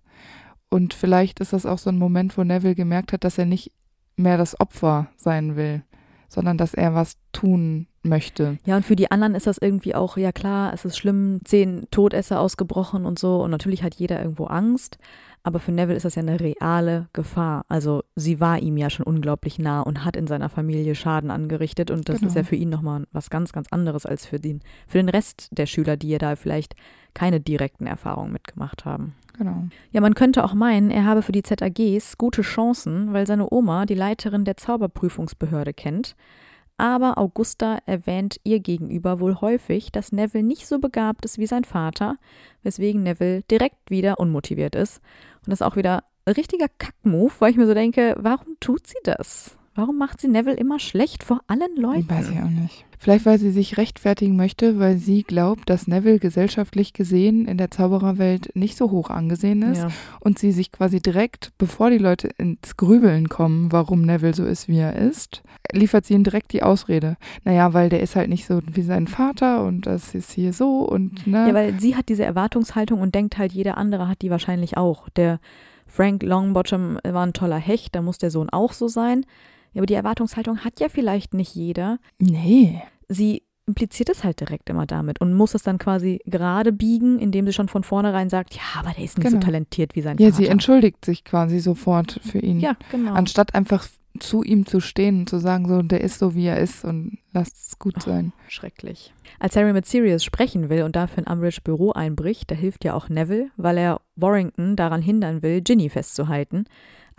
Und vielleicht ist das auch so ein Moment, wo Neville gemerkt hat, dass er nicht mehr das Opfer sein will, sondern dass er was tun möchte. Ja, und für die anderen ist das irgendwie auch, ja klar, es ist schlimm, zehn Todesser ausgebrochen und so. Und natürlich hat jeder irgendwo Angst. Aber für Neville ist das ja eine reale Gefahr. Also sie war ihm ja schon unglaublich nah und hat in seiner Familie Schaden angerichtet. Und das genau. ist ja für ihn nochmal was ganz, ganz anderes als für den, für den Rest der Schüler, die ja da vielleicht keine direkten Erfahrungen mitgemacht haben. Genau. Ja, man könnte auch meinen, er habe für die ZAGs gute Chancen, weil seine Oma die Leiterin der Zauberprüfungsbehörde kennt aber Augusta erwähnt ihr gegenüber wohl häufig, dass Neville nicht so begabt ist wie sein Vater, weswegen Neville direkt wieder unmotiviert ist. Und das ist auch wieder ein richtiger Kackmove, weil ich mir so denke, warum tut sie das? Warum macht sie Neville immer schlecht vor allen Leuten? Weiß ich auch nicht. Vielleicht, weil sie sich rechtfertigen möchte, weil sie glaubt, dass Neville gesellschaftlich gesehen in der Zaubererwelt nicht so hoch angesehen ist ja. und sie sich quasi direkt, bevor die Leute ins Grübeln kommen, warum Neville so ist, wie er ist, liefert sie ihm direkt die Ausrede. Naja, weil der ist halt nicht so wie sein Vater und das ist hier so und ne. Ja, weil sie hat diese Erwartungshaltung und denkt halt, jeder andere hat die wahrscheinlich auch. Der Frank Longbottom war ein toller Hecht, da muss der Sohn auch so sein. Ja, aber die Erwartungshaltung hat ja vielleicht nicht jeder. Nee. Sie impliziert es halt direkt immer damit und muss es dann quasi gerade biegen, indem sie schon von vornherein sagt, ja, aber der ist nicht genau. so talentiert wie sein ja, Vater. Ja, sie entschuldigt sich quasi sofort für ihn. Ja, genau. Anstatt einfach zu ihm zu stehen und zu sagen, so, der ist so, wie er ist und lasst es gut oh, sein. Schrecklich. Als Harry mit Sirius sprechen will und dafür in Umbridge Büro einbricht, da hilft ja auch Neville, weil er Warrington daran hindern will, Ginny festzuhalten.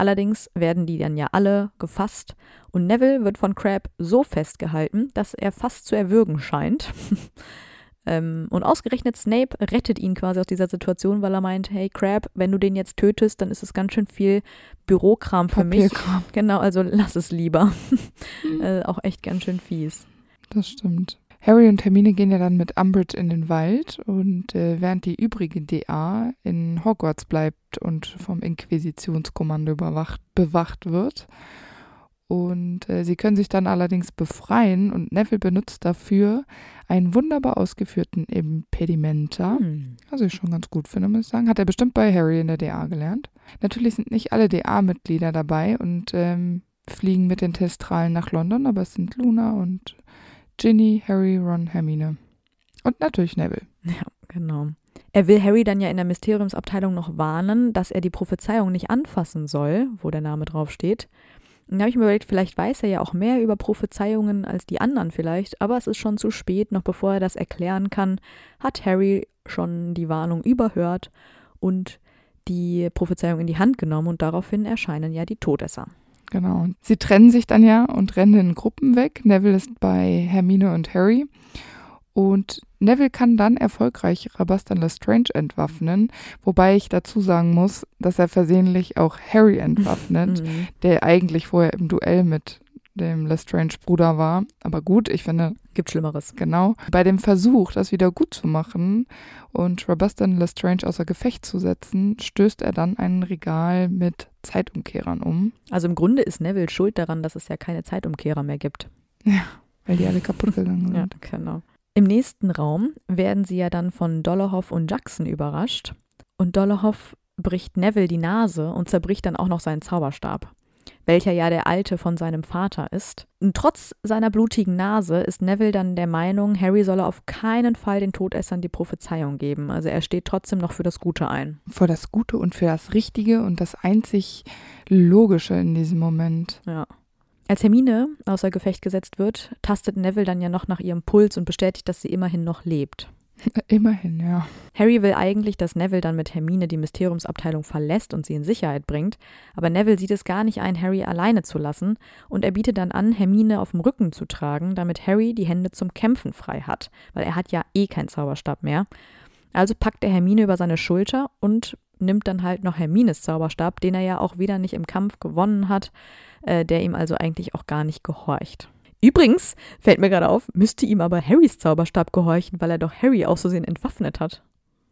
Allerdings werden die dann ja alle gefasst und Neville wird von Crab so festgehalten, dass er fast zu erwürgen scheint. ähm, und ausgerechnet Snape rettet ihn quasi aus dieser Situation, weil er meint, hey Crab, wenn du den jetzt tötest, dann ist es ganz schön viel Bürokram für Papierkram. mich. Genau, also lass es lieber. Äh, auch echt ganz schön fies. Das stimmt. Harry und Hermine gehen ja dann mit Umbridge in den Wald und äh, während die übrige DA in Hogwarts bleibt und vom Inquisitionskommando überwacht, bewacht wird. Und äh, sie können sich dann allerdings befreien und Neville benutzt dafür einen wunderbar ausgeführten Impedimenta. Hm. Also ich schon ganz gut finde, muss ich sagen. Hat er bestimmt bei Harry in der DA gelernt. Natürlich sind nicht alle DA-Mitglieder dabei und ähm, fliegen mit den Testralen nach London, aber es sind Luna und Ginny, Harry, Ron, Hermine. Und natürlich Neville. Ja, genau. Er will Harry dann ja in der Mysteriumsabteilung noch warnen, dass er die Prophezeiung nicht anfassen soll, wo der Name draufsteht. Und da habe ich mir überlegt, vielleicht weiß er ja auch mehr über Prophezeiungen als die anderen vielleicht, aber es ist schon zu spät, noch bevor er das erklären kann, hat Harry schon die Warnung überhört und die Prophezeiung in die Hand genommen und daraufhin erscheinen ja die Todesser. Genau. Sie trennen sich dann ja und rennen in Gruppen weg. Neville ist bei Hermine und Harry. Und Neville kann dann erfolgreich Rabastan Lestrange entwaffnen, wobei ich dazu sagen muss, dass er versehentlich auch Harry entwaffnet, mhm. der eigentlich vorher im Duell mit dem Lestrange Bruder war. Aber gut, ich finde. Gibt Schlimmeres. Genau. Bei dem Versuch, das wieder gut zu machen und Rabastan Lestrange außer Gefecht zu setzen, stößt er dann ein Regal mit Zeitumkehrern um. Also im Grunde ist Neville schuld daran, dass es ja keine Zeitumkehrer mehr gibt. Ja, weil die alle kaputt gegangen sind. ja, genau. Im nächsten Raum werden sie ja dann von Dollarhoff und Jackson überrascht. Und Dollarhoff bricht Neville die Nase und zerbricht dann auch noch seinen Zauberstab welcher ja der alte von seinem Vater ist. Und trotz seiner blutigen Nase ist Neville dann der Meinung, Harry solle auf keinen Fall den Todessern die Prophezeiung geben. Also er steht trotzdem noch für das Gute ein. Für das Gute und für das Richtige und das einzig Logische in diesem Moment. Ja. Als Hermine außer Gefecht gesetzt wird, tastet Neville dann ja noch nach ihrem Puls und bestätigt, dass sie immerhin noch lebt. Immerhin, ja. Harry will eigentlich, dass Neville dann mit Hermine die Mysteriumsabteilung verlässt und sie in Sicherheit bringt, aber Neville sieht es gar nicht ein, Harry alleine zu lassen und er bietet dann an, Hermine auf dem Rücken zu tragen, damit Harry die Hände zum Kämpfen frei hat, weil er hat ja eh keinen Zauberstab mehr. Also packt er Hermine über seine Schulter und nimmt dann halt noch Hermines Zauberstab, den er ja auch wieder nicht im Kampf gewonnen hat, äh, der ihm also eigentlich auch gar nicht gehorcht. Übrigens, fällt mir gerade auf, müsste ihm aber Harrys Zauberstab gehorchen, weil er doch Harry aus Versehen entwaffnet hat.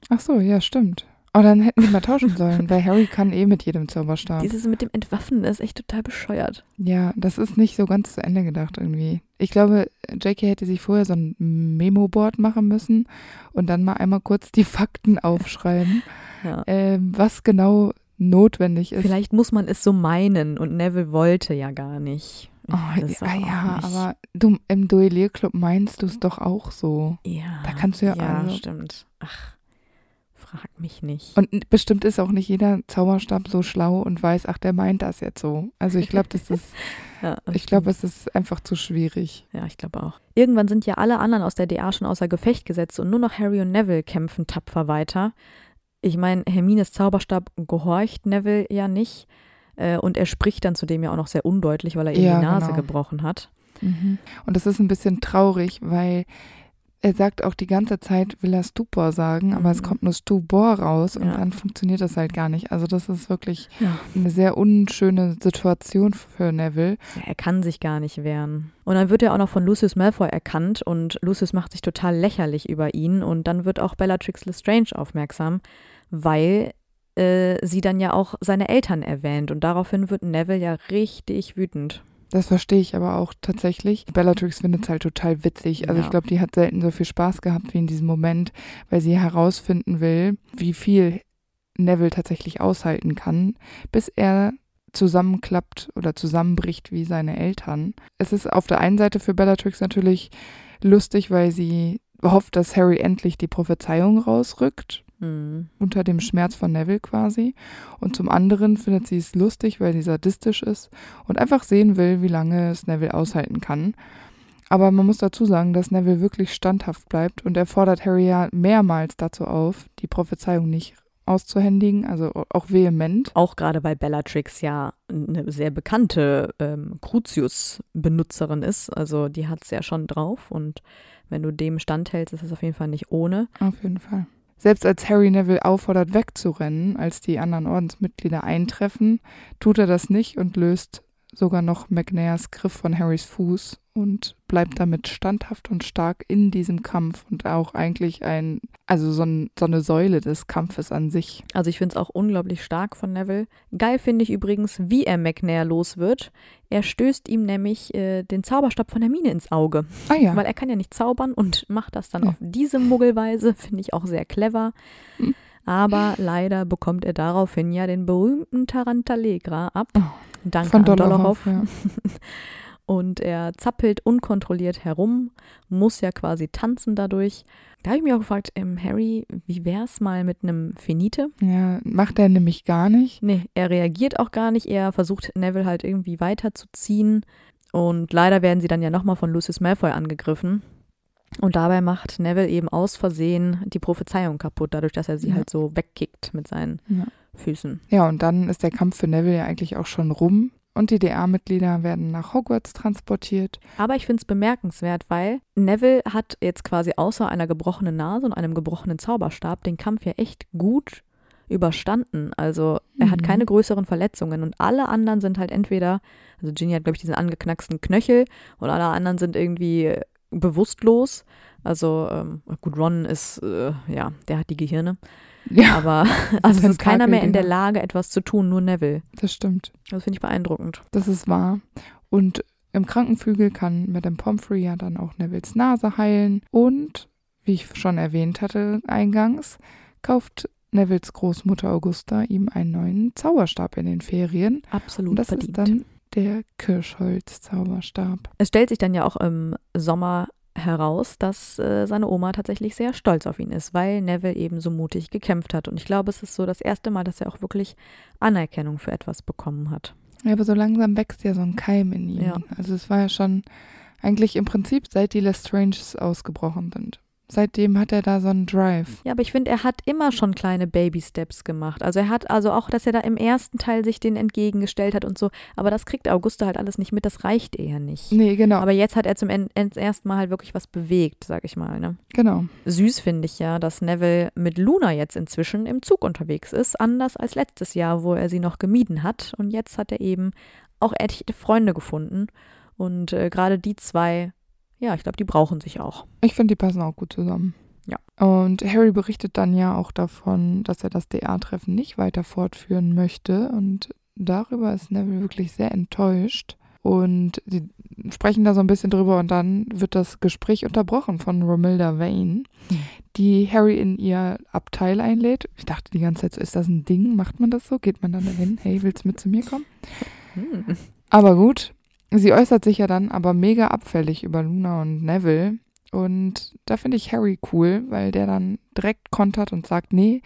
Ach so, ja, stimmt. Aber dann hätten die mal tauschen sollen, weil Harry kann eh mit jedem Zauberstab. Dieses mit dem Entwaffnen ist echt total bescheuert. Ja, das ist nicht so ganz zu Ende gedacht irgendwie. Ich glaube, JK hätte sich vorher so ein Memo-Board machen müssen und dann mal einmal kurz die Fakten aufschreiben, Ja. ähm, was genau notwendig ist. Vielleicht muss man es so meinen und Neville wollte ja gar nicht. Oh, ja, ja aber du, im Duellierclub meinst du es doch auch so. Ja, Da kannst du ja Ja, also- stimmt. Ach, frag mich nicht. Und bestimmt ist auch nicht jeder Zauberstab so schlau und weiß, ach, der meint das jetzt so. Also ich glaube, das ist, ja, das ich glaube, es ist einfach zu schwierig. Ja, ich glaube auch. Irgendwann sind ja alle anderen aus der DA schon außer Gefecht gesetzt und nur noch Harry und Neville kämpfen tapfer weiter. Ich meine, Hermines Zauberstab gehorcht Neville ja nicht. Äh, und er spricht dann zudem ja auch noch sehr undeutlich, weil er ihm Ja, die Nase genau. gebrochen hat. Mhm. Und das ist ein bisschen traurig, weil er sagt auch die ganze Zeit, will er Stupor sagen, aber es Mhm. kommt nur Stubor raus und Ja. dann funktioniert das halt gar nicht. Also das ist wirklich Ja. eine sehr unschöne Situation für Neville. Ja, er kann sich gar nicht wehren. Und dann wird er auch noch von Lucius Malfoy erkannt und Lucius macht sich total lächerlich über ihn und dann wird auch Bellatrix Lestrange aufmerksam, weil äh, sie dann ja auch seine Eltern erwähnt und daraufhin wird Neville ja richtig wütend. Das verstehe ich aber auch tatsächlich. Bellatrix findet es halt total witzig. Also Ja. ich glaube, die hat selten so viel Spaß gehabt wie in diesem Moment, weil sie herausfinden will, wie viel Neville tatsächlich aushalten kann, bis er zusammenklappt oder zusammenbricht wie seine Eltern. Es ist auf der einen Seite für Bellatrix natürlich lustig, weil sie hofft, dass Harry endlich die Prophezeiung rausrückt, Hm. unter dem Schmerz von Neville quasi. Und zum anderen findet sie es lustig, weil sie sadistisch ist und einfach sehen will, wie lange es Neville aushalten kann. Aber man muss dazu sagen, dass Neville wirklich standhaft bleibt und er fordert Harry ja mehrmals dazu auf, die Prophezeiung nicht auszuhändigen, also auch vehement. Auch gerade weil Bellatrix ja eine sehr bekannte ähm, Crucius-Benutzerin ist. Also die hat es ja schon drauf und wenn du dem standhältst, ist es auf jeden Fall nicht ohne. Auf jeden Fall. Selbst als Harry Neville auffordert, wegzurennen, als die anderen Ordensmitglieder eintreffen, tut er das nicht und löst sogar noch McNairs Griff von Harrys Fuß und bleibt damit standhaft und stark in diesem Kampf und auch eigentlich ein, also so, ein, so eine Säule des Kampfes an sich. Also ich finde es auch unglaublich stark von Neville. Geil finde ich übrigens, wie er McNair los wird. Er stößt ihm nämlich äh, den Zauberstab von Hermine ins Auge. Ah ja, Weil er kann ja nicht zaubern und macht das dann Ja. auf diese Muggelweise, finde ich auch sehr clever. Hm. Aber leider bekommt er daraufhin ja den berühmten Tarantalegra ab. Oh, Danke von. Dollarhoff. Ja. Und er zappelt unkontrolliert herum, muss ja quasi tanzen dadurch. Da habe ich mich auch gefragt, ähm, Harry, wie wär's mal mit einem Finite? ja, macht er nämlich gar nicht. Nee, er reagiert auch gar nicht. Er versucht Neville halt irgendwie weiterzuziehen. Und leider werden sie dann ja nochmal von Lucius Malfoy angegriffen. Und dabei macht Neville eben aus Versehen die Prophezeiung kaputt, dadurch, dass er sie Ja. halt so wegkickt mit seinen Ja. Füßen. Ja, und dann ist der Kampf für Neville ja eigentlich auch schon rum und die DA-Mitglieder werden nach Hogwarts transportiert. Aber ich finde es bemerkenswert, weil Neville hat jetzt quasi außer einer gebrochenen Nase und einem gebrochenen Zauberstab den Kampf ja echt gut überstanden. Also er hat Mhm. keine größeren Verletzungen und alle anderen sind halt entweder, also Ginny hat glaube ich diesen angeknacksten Knöchel und alle anderen sind irgendwie bewusstlos. Also ähm, gut, Ron ist, äh, ja, der hat die Gehirne. Ja, Aber also es ist keiner mehr in der. Lage, etwas zu tun, nur Neville. das stimmt. Das finde ich beeindruckend. Das ist wahr. Und im Krankenflügel kann Madame Pomfrey ja dann auch Nevilles Nase heilen. Und, wie ich schon erwähnt hatte eingangs, kauft Nevilles Großmutter Augusta ihm einen neuen Zauberstab in den Ferien. Absolut Und das verdient. ist dann der Kirschholz-Zauberstab. Es stellt sich dann ja auch im Sommer heraus, dass äh, seine Oma tatsächlich sehr stolz auf ihn ist, weil Neville eben so mutig gekämpft hat. Und ich glaube, es ist so das erste Mal, dass er auch wirklich Anerkennung für etwas bekommen hat. Ja, aber so langsam wächst ja so ein Keim in ihm. Ja. Also es war ja schon eigentlich im Prinzip, seit die Lestranges ausgebrochen sind. Seitdem hat er da so einen Drive. Ja, aber ich finde, er hat immer schon kleine Baby-Steps gemacht. Also er hat also auch, dass er da im ersten Teil sich den entgegengestellt hat und so. Aber das kriegt Augusta halt alles nicht mit, das reicht eher nicht. Nee, genau. Aber jetzt hat er zum en- en- ersten Mal halt wirklich was bewegt, sag ich mal. Ne? genau. Süß finde ich ja, dass Neville mit Luna jetzt inzwischen im Zug unterwegs ist, anders als letztes Jahr, wo er sie noch gemieden hat. Und jetzt hat er eben auch echte Freunde gefunden. Und äh, gerade die zwei, ja, ich glaube, die brauchen sich auch. Ich finde, die passen auch gut zusammen. Ja. Und Harry berichtet dann ja auch davon, dass er das DA-Treffen nicht weiter fortführen möchte. Und darüber ist Neville wirklich sehr enttäuscht. Und sie sprechen da so ein bisschen drüber und dann wird das Gespräch unterbrochen von Romilda Vane, Hm. die Harry in ihr Abteil einlädt. Ich dachte die ganze Zeit, so, ist das ein Ding? Macht man das so? Geht man dann dahin? Hey, willst du mit zu mir kommen? Hm. Aber gut, sie äußert sich ja dann aber mega abfällig über Luna und Neville. Und da finde ich Harry cool, weil der dann direkt kontert und sagt, nee,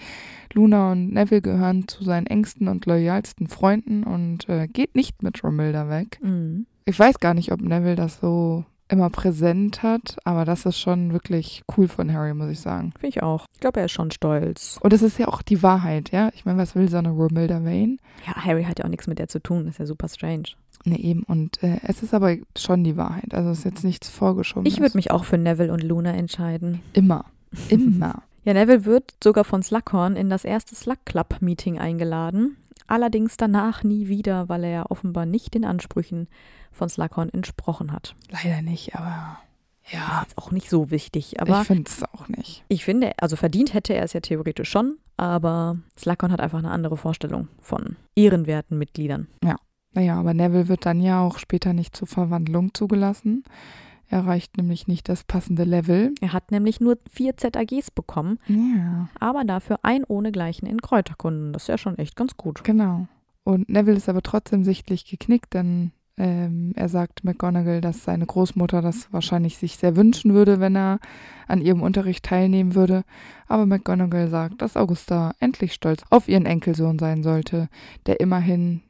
Luna und Neville gehören zu seinen engsten und loyalsten Freunden und äh, geht nicht mit Romilda weg. Mhm. Ich weiß gar nicht, ob Neville das so immer präsent hat, aber das ist schon wirklich cool von Harry, muss ich sagen. Finde ich auch. Ich glaube, er ist schon stolz. Und es ist ja auch die Wahrheit, ja. Ich meine, was will so eine Romilda Vane? Ja, Harry hat ja auch nichts mit der zu tun. ist ja super strange. Ne, eben. Und äh, es ist aber schon die Wahrheit. Also es ist jetzt nichts vorgeschoben. Ich würde mich auch für Neville und Luna entscheiden. Immer. Immer. Ja, Neville wird sogar von Slughorn in das erste Slug Club Meeting eingeladen. Allerdings danach nie wieder, weil er ja offenbar nicht den Ansprüchen von Slughorn entsprochen hat. Leider nicht, aber ja. Ist auch nicht so wichtig, aber ich finde es auch nicht. ich finde, also verdient hätte er es ja theoretisch schon, aber Slughorn hat einfach eine andere Vorstellung von ehrenwerten Mitgliedern. Naja, aber Neville wird dann ja auch später nicht zur Verwandlung zugelassen. Er erreicht nämlich nicht das passende Level. Er hat nämlich nur vier ZAGs bekommen, Ja, aber dafür ein ohnegleichen in Kräuterkunden. Das ist ja schon echt ganz gut. genau. Und Neville ist aber trotzdem sichtlich geknickt, denn ähm, er sagt McGonagall, dass seine Großmutter das wahrscheinlich sich sehr wünschen würde, wenn er an ihrem Unterricht teilnehmen würde. Aber McGonagall sagt, dass Augusta endlich stolz auf ihren Enkelsohn sein sollte, der immerhin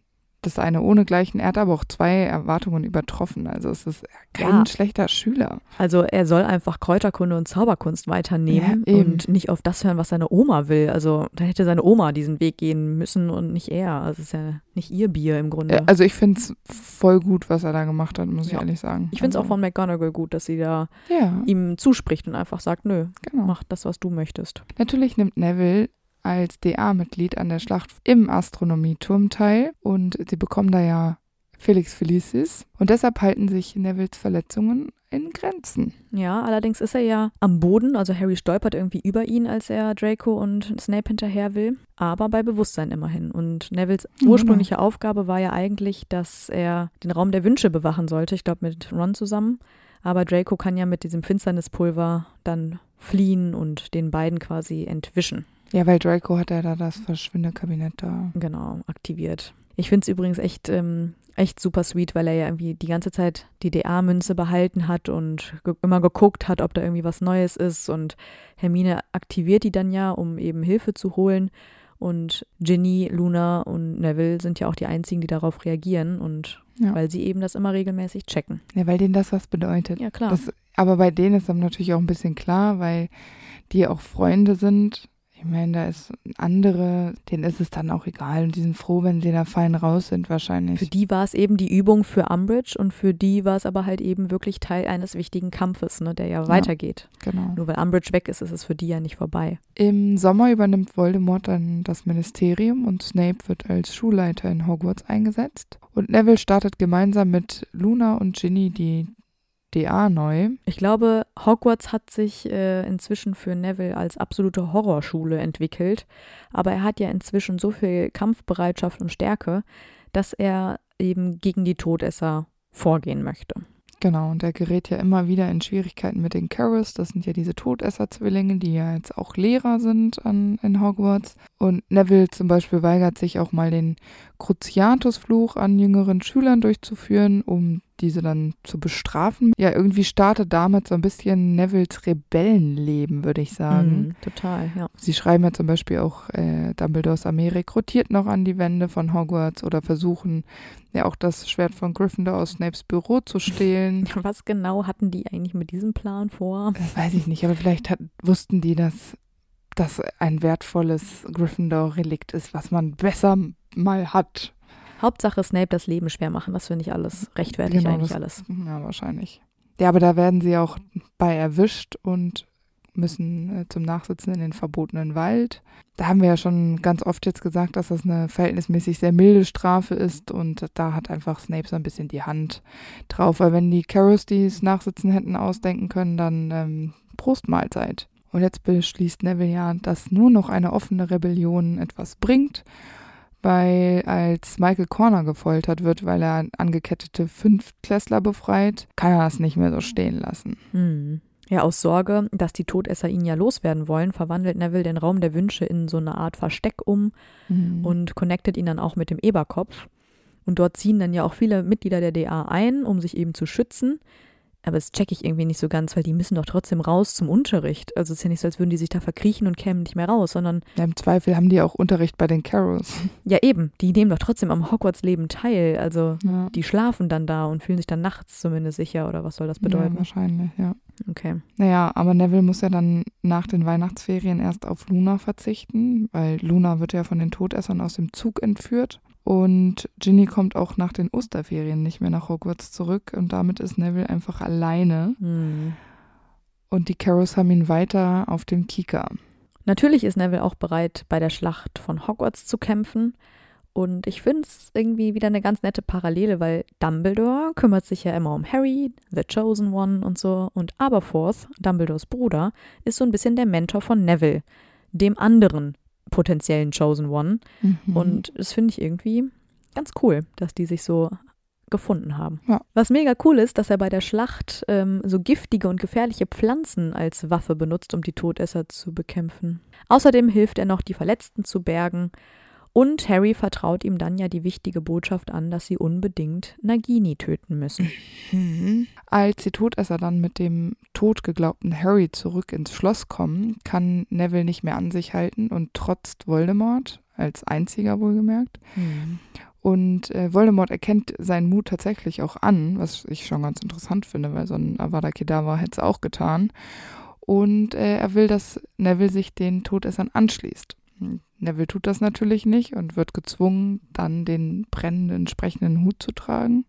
das eine ohnegleichen, er hat aber auch zwei Erwartungen übertroffen. Also es ist kein Ja. schlechter Schüler. Also er soll einfach Kräuterkunde und Zauberkunst weiternehmen Ja, und nicht auf das hören, was seine Oma will. Also dann hätte seine Oma diesen Weg gehen müssen und nicht er. Also es ist ja nicht ihr Bier im Grunde. Also ich finde es voll gut, was er da gemacht hat, muss ich Ja. ehrlich sagen. ich finde es auch also, von McGonagall gut, dass sie da ihm zuspricht und einfach sagt, nö, genau. mach das, was du möchtest. Natürlich nimmt Neville als DA-Mitglied an der Schlacht im Astronomieturm teil und sie bekommen da ja Felix Felicis und deshalb halten sich Nevilles Verletzungen in Grenzen. Ja, allerdings ist er ja am Boden, also Harry stolpert irgendwie über ihn, als er Draco und Snape hinterher will, aber bei Bewusstsein immerhin. Und Nevilles Ja, ursprüngliche Aufgabe war ja eigentlich, dass er den Raum der Wünsche bewachen sollte, ich glaube mit Ron zusammen. Aber Draco kann ja mit diesem Finsternispulver dann fliehen und den beiden quasi entwischen. Ja, weil Draco hat ja da das Verschwindekabinett da. Genau, aktiviert. Ich finde es übrigens echt, ähm, echt super sweet, weil er ja irgendwie die ganze Zeit die DA-Münze behalten hat und ge immer geguckt hat, ob da irgendwie was Neues ist. Und Hermine aktiviert die dann ja, um eben Hilfe zu holen. Und Ginny, Luna und Neville sind ja auch die einzigen, die darauf reagieren. Und Ja. weil sie eben das immer regelmäßig checken. Ja, weil denen das was bedeutet. Ja, klar. Das, aber bei denen ist dann natürlich auch ein bisschen klar, weil die auch Freunde sind. Ich meine, da ist andere, denen ist es dann auch egal und die sind froh, wenn sie da fein raus sind wahrscheinlich. Für die war es eben die Übung für Umbridge und für die war es aber halt eben wirklich Teil eines wichtigen Kampfes, ne, der ja, weitergeht. genau. Nur weil Umbridge weg ist, ist es für die ja nicht vorbei. Im Sommer übernimmt Voldemort dann das Ministerium und Snape wird als Schulleiter in Hogwarts eingesetzt. Und Neville startet gemeinsam mit Luna und Ginny die DA neu. Ich glaube, Hogwarts hat sich äh, inzwischen für Neville als absolute Horrorschule entwickelt, aber er hat ja inzwischen so viel Kampfbereitschaft und Stärke, dass er eben gegen die Todesser vorgehen möchte. Genau, und er gerät ja immer wieder in Schwierigkeiten mit den Carrots. Das sind ja diese Todesser-Zwillinge, die ja jetzt auch Lehrer sind an, in Hogwarts. Und Neville zum Beispiel weigert sich auch mal den Cruciatus-Fluch an jüngeren Schülern durchzuführen, um diese dann zu bestrafen. Ja, irgendwie startet damit so ein bisschen Nevilles Rebellenleben, würde ich sagen. Mhm, total, ja. Sie schreiben ja zum Beispiel auch, äh, Dumbledores Armee rekrutiert noch an die Wände von Hogwarts oder versuchen ja auch das Schwert von Gryffindor aus Snapes Büro zu stehlen. Was genau hatten die eigentlich mit diesem Plan vor? Das weiß ich nicht, aber vielleicht hat, wussten die, dass das ein wertvolles Gryffindor-Relikt ist, was man besser mal hat. Hauptsache Snape das Leben schwer machen, das finde ich alles rechtfertigt Genau, eigentlich das- alles. Ja, wahrscheinlich. Ja, aber da werden sie auch bei erwischt und müssen äh, zum Nachsitzen in den verbotenen Wald. Da haben wir ja schon ganz oft jetzt gesagt, dass das eine verhältnismäßig sehr milde Strafe ist und da hat einfach Snape so ein bisschen die Hand drauf, weil wenn die Carrows, die das Nachsitzen hätten ausdenken können, dann ähm, Prostmahlzeit. Und jetzt beschließt Neville ja, dass nur noch eine offene Rebellion etwas bringt, weil als Michael Corner gefoltert wird, weil er angekettete Fünftklässler befreit, kann er das nicht mehr so stehen lassen. Hm. Ja, aus Sorge, dass die Todesser ihn ja loswerden wollen, verwandelt Neville den Raum der Wünsche in so eine Art Versteck um Mhm. und connectet ihn dann auch mit dem Eberkopf. Und dort ziehen dann ja auch viele Mitglieder der DA ein, um sich eben zu schützen. Aber das checke ich irgendwie nicht so ganz, weil die müssen doch trotzdem raus zum Unterricht. Also es ist ja nicht so, als würden die sich da verkriechen und kämen nicht mehr raus, sondern Ja, Im Zweifel haben die auch Unterricht bei den Carrows. ja eben, die nehmen doch trotzdem am Hogwarts-Leben teil. Also Ja. die schlafen dann da und fühlen sich dann nachts zumindest sicher oder was soll das Ja, bedeuten? wahrscheinlich, ja. Okay. Naja, aber Neville muss ja dann nach den Weihnachtsferien erst auf Luna verzichten, weil Luna wird ja von den Todessern aus dem Zug entführt. Und Ginny kommt auch nach den Osterferien nicht mehr nach Hogwarts zurück und damit ist Neville einfach alleine. Hm. Und die Carrows haben ihn weiter auf dem Kieker. Natürlich ist Neville auch bereit, bei der Schlacht von Hogwarts zu kämpfen. Und ich finde es irgendwie wieder eine ganz nette Parallele, weil Dumbledore kümmert sich ja immer um Harry, The Chosen One und so. Und Aberforth, Dumbledores Bruder, ist so ein bisschen der Mentor von Neville, dem anderen potenziellen Chosen One. Mhm. Und das finde ich irgendwie ganz cool, dass die sich so gefunden haben. Ja. Was mega cool ist, dass er bei der Schlacht ähm, so giftige und gefährliche Pflanzen als Waffe benutzt, um die Todesser zu bekämpfen. Außerdem hilft er noch, die Verletzten zu bergen. Und Harry vertraut ihm dann ja die wichtige Botschaft an, dass sie unbedingt Nagini töten müssen. Mhm. Als die Todesser dann mit dem tot geglaubten Harry zurück ins Schloss kommen, kann Neville nicht mehr an sich halten und trotzt Voldemort, als einziger wohlgemerkt. Und äh, Voldemort erkennt seinen Mut tatsächlich auch an, was ich schon ganz interessant finde, weil so ein Avada Kedavra hätte es auch getan. Und äh, er will, dass Neville sich den Todessern anschließt. Neville tut das natürlich nicht und wird gezwungen, dann den brennenden, sprechenden Hut zu tragen.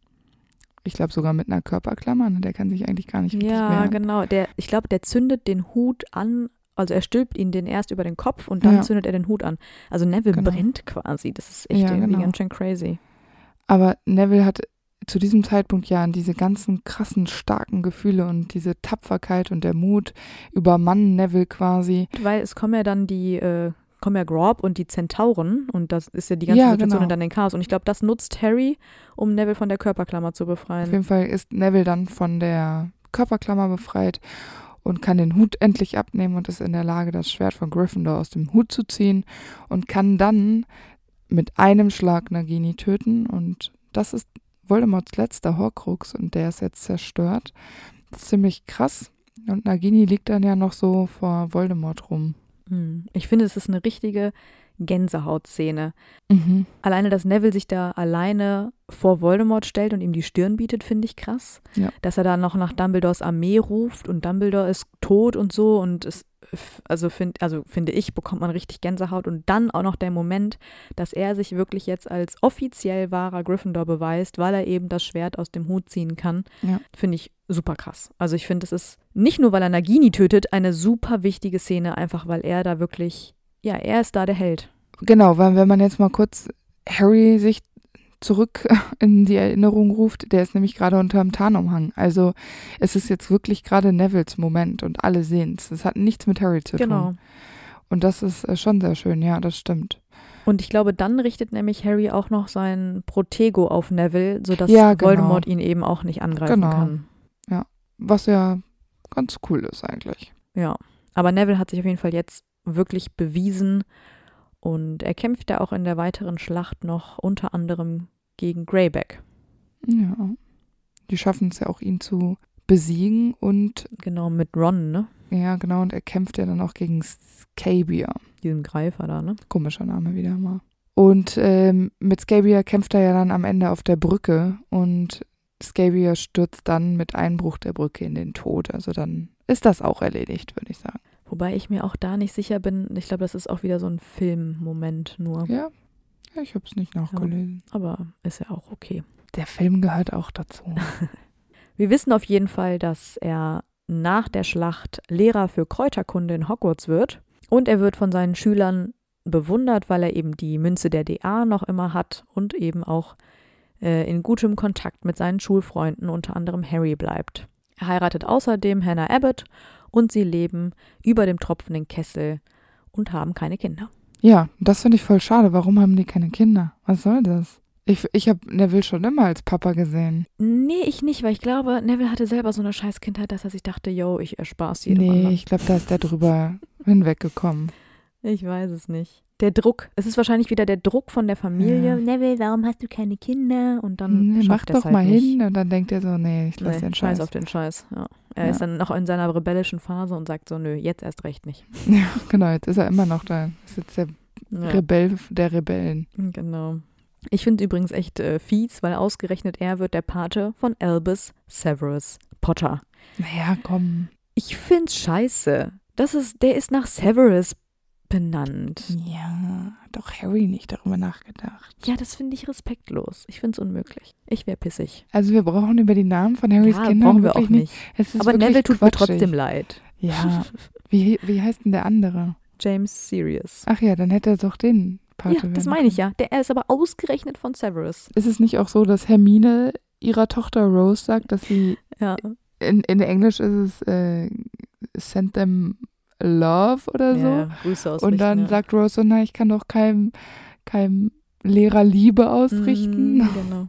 Ich glaube sogar mit einer Körperklammer, ne? der kann sich eigentlich gar nicht richtig Ja, wehren. genau. Der, ich glaube, der zündet den Hut an. Also er stülpt ihn den erst über den Kopf und dann Ja. zündet er den Hut an. Also Neville Genau. brennt quasi. Das ist echt Ja, irgendwie genau. ganz schön crazy. Aber Neville hat zu diesem Zeitpunkt ja diese ganzen krassen, starken Gefühle und diese Tapferkeit und der Mut übermannen Neville quasi. Weil es kommen ja dann die, äh, kommen ja Grob und die Zentauren und das ist ja die ganze Ja, Situation genau. und dann den Chaos. Und ich glaube, das nutzt Harry, um Neville von der Körperklammer zu Auf befreien. jeden Fall ist Neville dann von der Körperklammer befreit und kann den Hut endlich abnehmen und ist in der Lage, das Schwert von Gryffindor aus dem Hut zu ziehen und kann dann mit einem Schlag Nagini töten und das ist Voldemorts letzter Horcrux und der ist jetzt zerstört. Ziemlich krass und Nagini liegt dann ja noch so vor Voldemort rum. Hm. Ich finde, es ist eine richtige Gänsehautszene. Mhm. Alleine, dass Neville sich da alleine vor Voldemort stellt und ihm die Stirn bietet, finde ich krass. Ja. Dass er da noch nach Dumbledores Armee ruft und Dumbledore ist tot und so und es also, find, also finde ich, bekommt man richtig Gänsehaut und dann auch noch der Moment, dass er sich wirklich jetzt als offiziell wahrer Gryffindor beweist, weil er eben das Schwert aus dem Hut ziehen kann, Ja. finde ich super krass. Also ich finde, es ist nicht nur, weil er Nagini tötet, eine super wichtige Szene, einfach weil er da wirklich, ja, er ist da der Held. Genau, weil wenn man jetzt mal kurz Harry sich zurück in die Erinnerung ruft, der ist nämlich gerade unter dem Tarnumhang. Also es ist jetzt wirklich gerade Nevilles Moment und alle sehen es. Es hat nichts mit Harry zu Genau. tun. Und das ist äh, schon sehr schön, ja, das stimmt. Und ich glaube, dann richtet nämlich Harry auch noch sein Protego auf Neville, sodass Ja, genau. Voldemort ihn eben auch nicht angreifen Genau. kann. Was ja ganz cool ist eigentlich. Ja. Aber Neville hat sich auf jeden Fall jetzt wirklich bewiesen und er kämpft ja auch in der weiteren Schlacht noch unter anderem gegen Greyback. Ja. Die schaffen es ja auch, ihn zu besiegen und Genau, mit Ron, ne? ja, genau, und er kämpft ja dann auch gegen Scabier. Diesem Greifer da, ne? Komischer Name wieder mal. Und ähm, mit Scabier kämpft er ja dann am Ende auf der Brücke und Scabier stürzt dann mit Einbruch der Brücke in den Tod. Also dann ist das auch erledigt, würde ich sagen. Wobei ich mir auch da nicht sicher bin. Ich glaube, das ist auch wieder so ein Filmmoment nur. Ja, ja ich habe es nicht nachgelesen. Aber ist ja auch okay. Der Film gehört auch dazu. Wir wissen auf jeden Fall, dass er nach der Schlacht Lehrer für Kräuterkunde in Hogwarts wird. Und er wird von seinen Schülern bewundert, weil er eben die Münze der DA noch immer hat und eben auch äh, in gutem Kontakt mit seinen Schulfreunden, unter anderem Harry, bleibt. Er heiratet außerdem Hannah Abbott und sie leben über dem tropfenden Kessel und haben keine Kinder. Ja, das finde ich voll schade. Warum haben die keine Kinder? Was soll das? Ich, ich habe Neville schon immer als Papa gesehen. Nee, ich nicht, weil ich glaube, Neville hatte selber so eine scheiß Kindheit, dass er sich dachte, yo, ich erspare es jedem nee, anderen. ich glaube, da ist der drüber hinweggekommen. Ich weiß es nicht. Der Druck. Es ist wahrscheinlich wieder der Druck von der Familie. Ja. Neville, warum hast du keine Kinder? Und dann Nee, mach doch halt mal nicht. hin und dann denkt er so, nee, ich lass Nee, den Scheiß Scheiß. auf den Scheiß. Ja. Er Ja. ist dann noch in seiner rebellischen Phase und sagt so, nö, jetzt erst recht nicht. Ja, genau, jetzt ist er immer noch da. Ist jetzt der. Rebell der Rebellen. Genau. Ich finde übrigens echt äh, fies, weil ausgerechnet er wird der Pate von Albus Severus Potter. Naja, komm. Ich find's scheiße. Das ist, der ist nach Severus benannt. Ja, hat doch Harry nicht darüber nachgedacht. Ja, das finde ich respektlos. Ich finde es unmöglich. Ich wäre pissig. Also wir brauchen über die Namen von Harrys ja, Kindern brauchen wir auch nicht. Es ist Aber Neville tut quatschig. mir trotzdem leid. Ja, wie, wie heißt denn der andere? James Sirius. Ach ja, dann hätte er doch den Pate Ja, das meine ich ja. Der er ist aber ausgerechnet von Severus. Ist es nicht auch so, dass Hermine ihrer Tochter Rose sagt, dass sie, Ja, in, in Englisch ist es äh, send them love oder so? ja Grüße ausrichten. Und dann ja. sagt Rose so, na, ich kann doch keinem, keinem Lehrer Liebe ausrichten. Mhm, genau.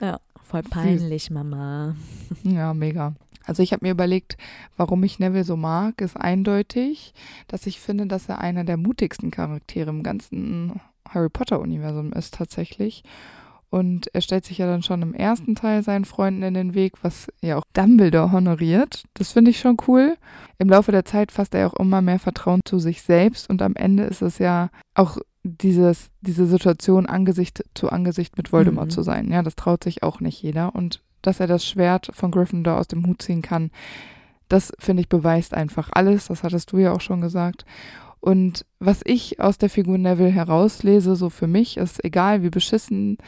Ja, voll peinlich, Mama. Ja, mega. Also ich habe mir überlegt, warum ich Neville so mag, ist eindeutig, dass ich finde, dass er einer der mutigsten Charaktere im ganzen Harry Potter-Universum ist tatsächlich. Und er stellt sich ja dann schon im ersten Teil seinen Freunden in den Weg, was ja auch Dumbledore honoriert. Das finde ich schon cool. Im Laufe der Zeit fasst er auch immer mehr Vertrauen zu sich selbst und am Ende ist es ja auch dieses, diese Situation Angesicht zu Angesicht mit Voldemort Mhm. zu sein. Ja, das traut sich auch nicht jeder. Und dass er das Schwert von Gryffindor aus dem Hut ziehen kann, das finde ich beweist einfach alles. Das hattest du ja auch schon gesagt. Und was ich aus der Figur Neville herauslese, so für mich, ist egal, wie beschissen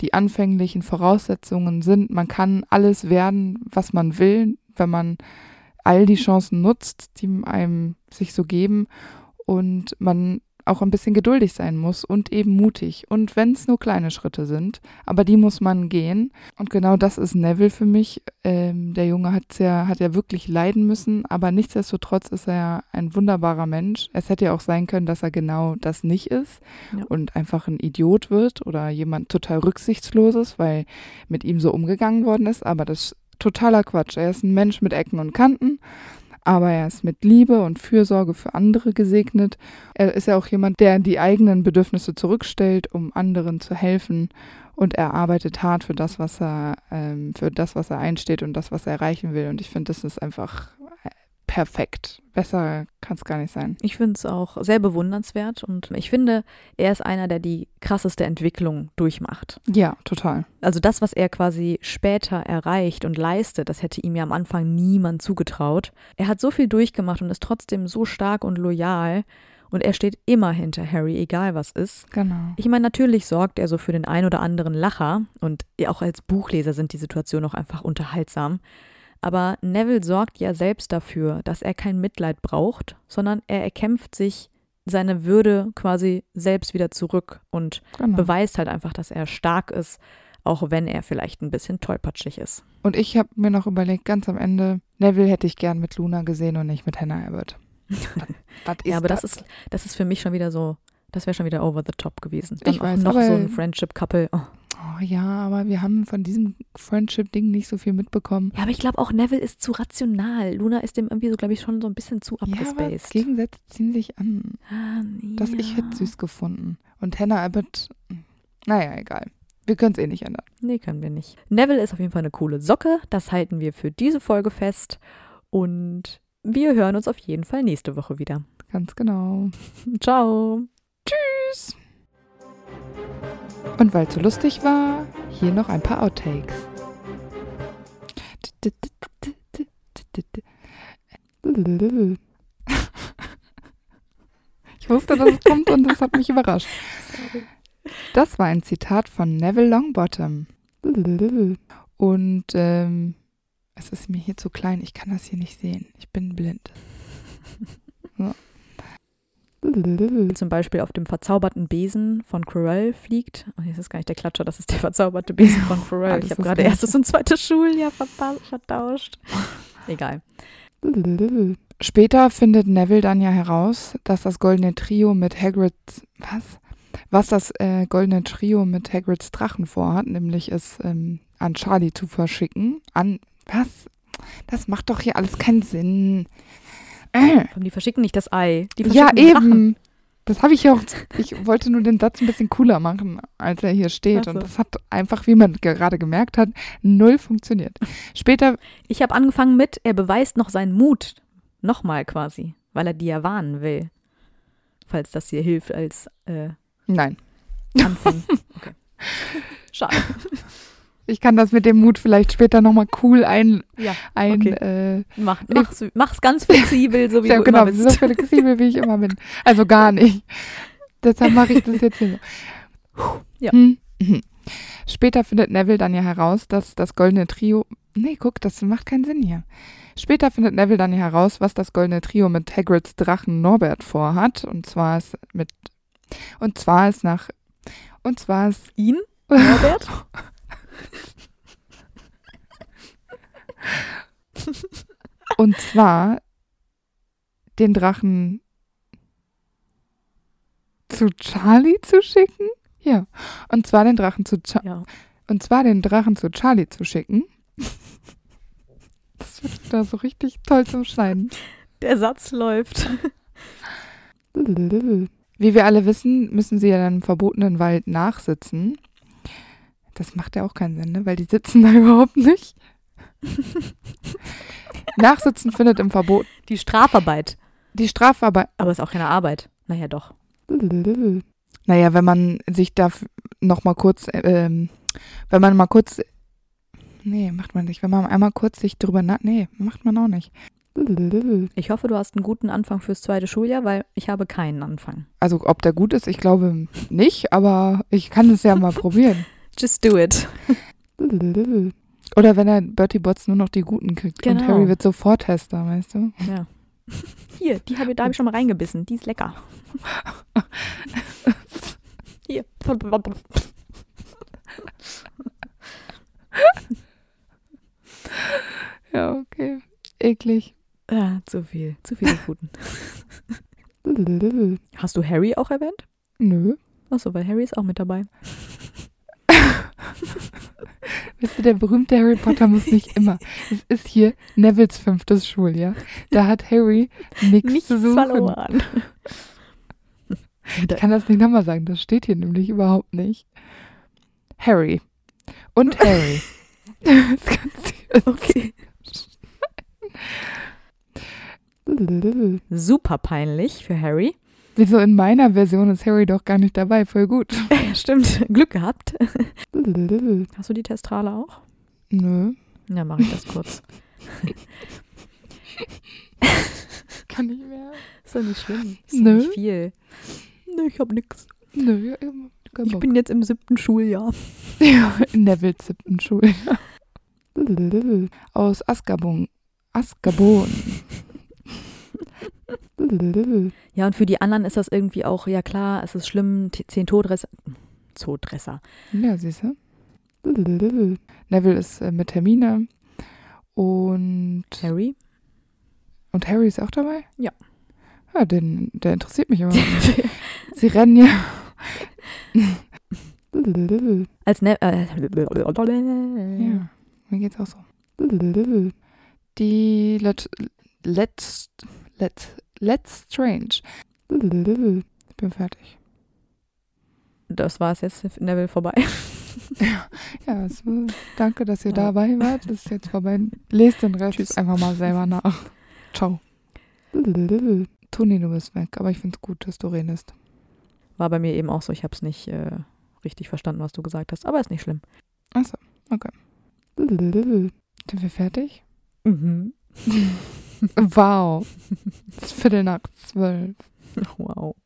die anfänglichen Voraussetzungen sind, man kann alles werden, was man will, wenn man all die Chancen nutzt, die einem sich so geben. Und man auch ein bisschen geduldig sein muss und eben mutig. Und wenn es nur kleine Schritte sind, aber die muss man gehen. Und genau das ist Neville für mich. Ähm, der Junge hat's ja, hat ja wirklich leiden müssen, aber nichtsdestotrotz ist er ja ein wunderbarer Mensch. Es hätte ja auch sein können, dass er genau das nicht ist Ja. und einfach ein Idiot wird oder jemand total rücksichtsloses, weil mit ihm so umgegangen worden ist. Aber das ist totaler Quatsch. Er ist ein Mensch mit Ecken und Kanten. Aber er ist mit Liebe und Fürsorge für andere gesegnet. Er ist ja auch jemand, der die eigenen Bedürfnisse zurückstellt, um anderen zu helfen. Und er arbeitet hart für das, was er, ähm, für das, was er einsteht und das, was er erreichen will. Und ich finde, das ist einfach perfekt. Besser kann es gar nicht sein. Ich finde es auch sehr bewundernswert und ich finde, er ist einer, der die krasseste Entwicklung durchmacht. Ja, total. Also das, was er quasi später erreicht und leistet, das hätte ihm ja am Anfang niemand zugetraut. Er hat so viel durchgemacht und ist trotzdem so stark und loyal und er steht immer hinter Harry, egal was ist. Genau. Ich meine, natürlich sorgt er so für den ein oder anderen Lacher und auch als Buchleser sind die Situationen auch einfach unterhaltsam. Aber Neville sorgt ja selbst dafür, dass er kein Mitleid braucht, sondern er erkämpft sich seine Würde quasi selbst wieder zurück und genau. beweist halt einfach, dass er stark ist, auch wenn er vielleicht ein bisschen tollpatschig ist. Und ich habe mir noch überlegt, ganz am Ende, Neville hätte ich gern mit Luna gesehen und nicht mit Hannah Abbott. Was, ja, aber das ist, das ist für mich schon wieder so, das wäre schon wieder over the top gewesen. Ich auch weiß, noch so ein Friendship-Couple. Oh. Oh, ja, aber wir haben von diesem Friendship-Ding nicht so viel mitbekommen. Ja, aber ich glaube auch Neville ist zu rational. Luna ist dem irgendwie so, glaube ich, schon so ein bisschen zu Ja, abgespaced. Gegensätze ziehen sich an. Ah, Das ja. ich hätte süß gefunden. Und Hannah Abbott, naja, egal. Wir können es eh nicht ändern. Nee, können wir nicht. Neville ist auf jeden Fall eine coole Socke. Das halten wir für diese Folge fest. Und wir hören uns auf jeden Fall nächste Woche wieder. Ganz genau. Ciao. Tschüss. Und weil es so lustig war, hier noch ein paar Outtakes. Ich wusste, dass es kommt und das hat mich überrascht. Das war ein Zitat von Neville Longbottom. Und ähm, es ist mir hier zu klein, ich kann das hier nicht sehen. Ich bin blind. So. Zum Beispiel auf dem verzauberten Besen von Quirrell fliegt. Oh, das ist gar nicht der Klatscher, das ist der verzauberte Besen von Quirrell. Alles Ich habe gerade erstes und zweites Schuljahr vertauscht. Egal. Später findet Neville dann ja heraus, dass das goldene Trio mit Hagrids, was? Was das äh, goldene Trio mit Hagrids Drachen vorhat, nämlich es ähm, an Charlie zu verschicken. An, was? Das macht doch hier alles keinen Sinn. Äh. Die verschicken nicht das Ei. Die Ja, den Drachen. eben. Das habe ich ja auch. Ich wollte nur den Satz ein bisschen cooler machen, als er hier steht. So. Und das hat einfach, wie man gerade gemerkt hat, null funktioniert. Später, Ich habe angefangen mit, er beweist noch seinen Mut. Nochmal quasi, weil er die ja warnen will. Falls das hier hilft als äh, nein, Anfang. Okay. Schade. Ich kann das mit dem Mut vielleicht später nochmal cool ein. Ja, ein Okay. äh, mach, mach's, mach's ganz flexibel, so wie ja, du genau, immer so bist. flexibel, wie ich immer bin. Also gar nicht. Deshalb mache ich das jetzt hier so. Ja. Hm. Mhm. Später findet Neville dann ja heraus, dass das goldene Trio. Nee, guck, das macht keinen Sinn hier. Später findet Neville dann ja heraus, was das goldene Trio mit Hagrids Drachen Norbert vorhat. Und zwar ist mit. Und zwar ist nach. Und zwar ist. Ihn, Norbert? Und zwar den Drachen zu Charlie zu schicken. Ja. Und zwar den Drachen zu Cha Ja. und zwar den Drachen zu Charlie zu schicken. Das wird da so richtig toll zum Schneiden. Der Satz läuft. Wie wir alle wissen, müssen sie ja dann im verbotenen Wald nachsitzen. Das macht ja auch keinen Sinn, ne? weil die sitzen da überhaupt nicht. Nachsitzen findet im Verbot Die Strafarbeit. die Strafarbeit. Aber ist auch keine Arbeit. Naja, doch. Naja, wenn man sich da noch mal kurz, ähm, wenn man mal kurz, nee, macht man nicht. Wenn man einmal kurz sich drüber, na, nee, macht man auch nicht. Ich hoffe, du hast einen guten Anfang fürs zweite Schuljahr, weil ich habe keinen Anfang. Also, ob der gut ist, ich glaube nicht, aber ich kann es ja mal probieren. Just do it. Oder wenn er Bertie Bots nur noch die guten kriegt und Genau. Harry wird sofort Tester, weißt du? Ja. Hier, die hab ich, da habe ich schon mal reingebissen. Die ist lecker. Hier. Ja, okay. Eklig. Ah, zu viel. Zu viele guten. Hast du Harry auch erwähnt? Nö. Achso, weil Harry ist auch mit dabei. Weißt du, der berühmte Harry Potter muss nicht immer. Es ist hier Nevils fünftes Schuljahr. Da hat Harry nichts Nichts zu suchen. verloren. Ich kann das nicht nochmal sagen, das steht hier nämlich überhaupt nicht. Harry. Und Harry. das kannst du jetzt Okay. Super peinlich für Harry. Wieso in meiner Version ist Harry doch gar nicht dabei? Voll gut. Stimmt. Glück gehabt. Hast du die Testrale auch? Nö, Ja, mache ich das kurz. kann nicht mehr. Ist doch nicht schlimm. Ist Nö. nicht viel. Nö, ich hab nix. Nö, ja. Kein Ich Bock. bin jetzt im siebten Schuljahr. ja, in Nevils siebten Schuljahr. Aus Azkaban. Azkaban. Ja, und für die anderen ist das irgendwie auch, ja klar, es ist schlimm, zehn Todresser. Zoodresser. Ja, siehst du. Neville ist äh, mit Hermine und, Harry? und Harry ist auch dabei? Ja. Ja, den, der interessiert mich nicht. Sie rennen ja. Als ne äh, ja, mir geht's auch so. Die Let, Let's, Let's, Let's Strange. Ich bin fertig. Das war es jetzt, Neville vorbei. Ja, es, war- danke, dass ihr Ja. dabei wart. Das ist jetzt vorbei. Lest den Rest Tschüss. einfach mal selber nach. Ciao. Toni, du bist weg, aber ich finde es gut, dass du redest. War bei mir eben auch so, ich habe es nicht äh, richtig verstanden, was du gesagt hast, aber ist nicht schlimm. Achso, okay. Sind wir fertig? Mhm. Wow. Es ist Viertel nach zwölf. Wow.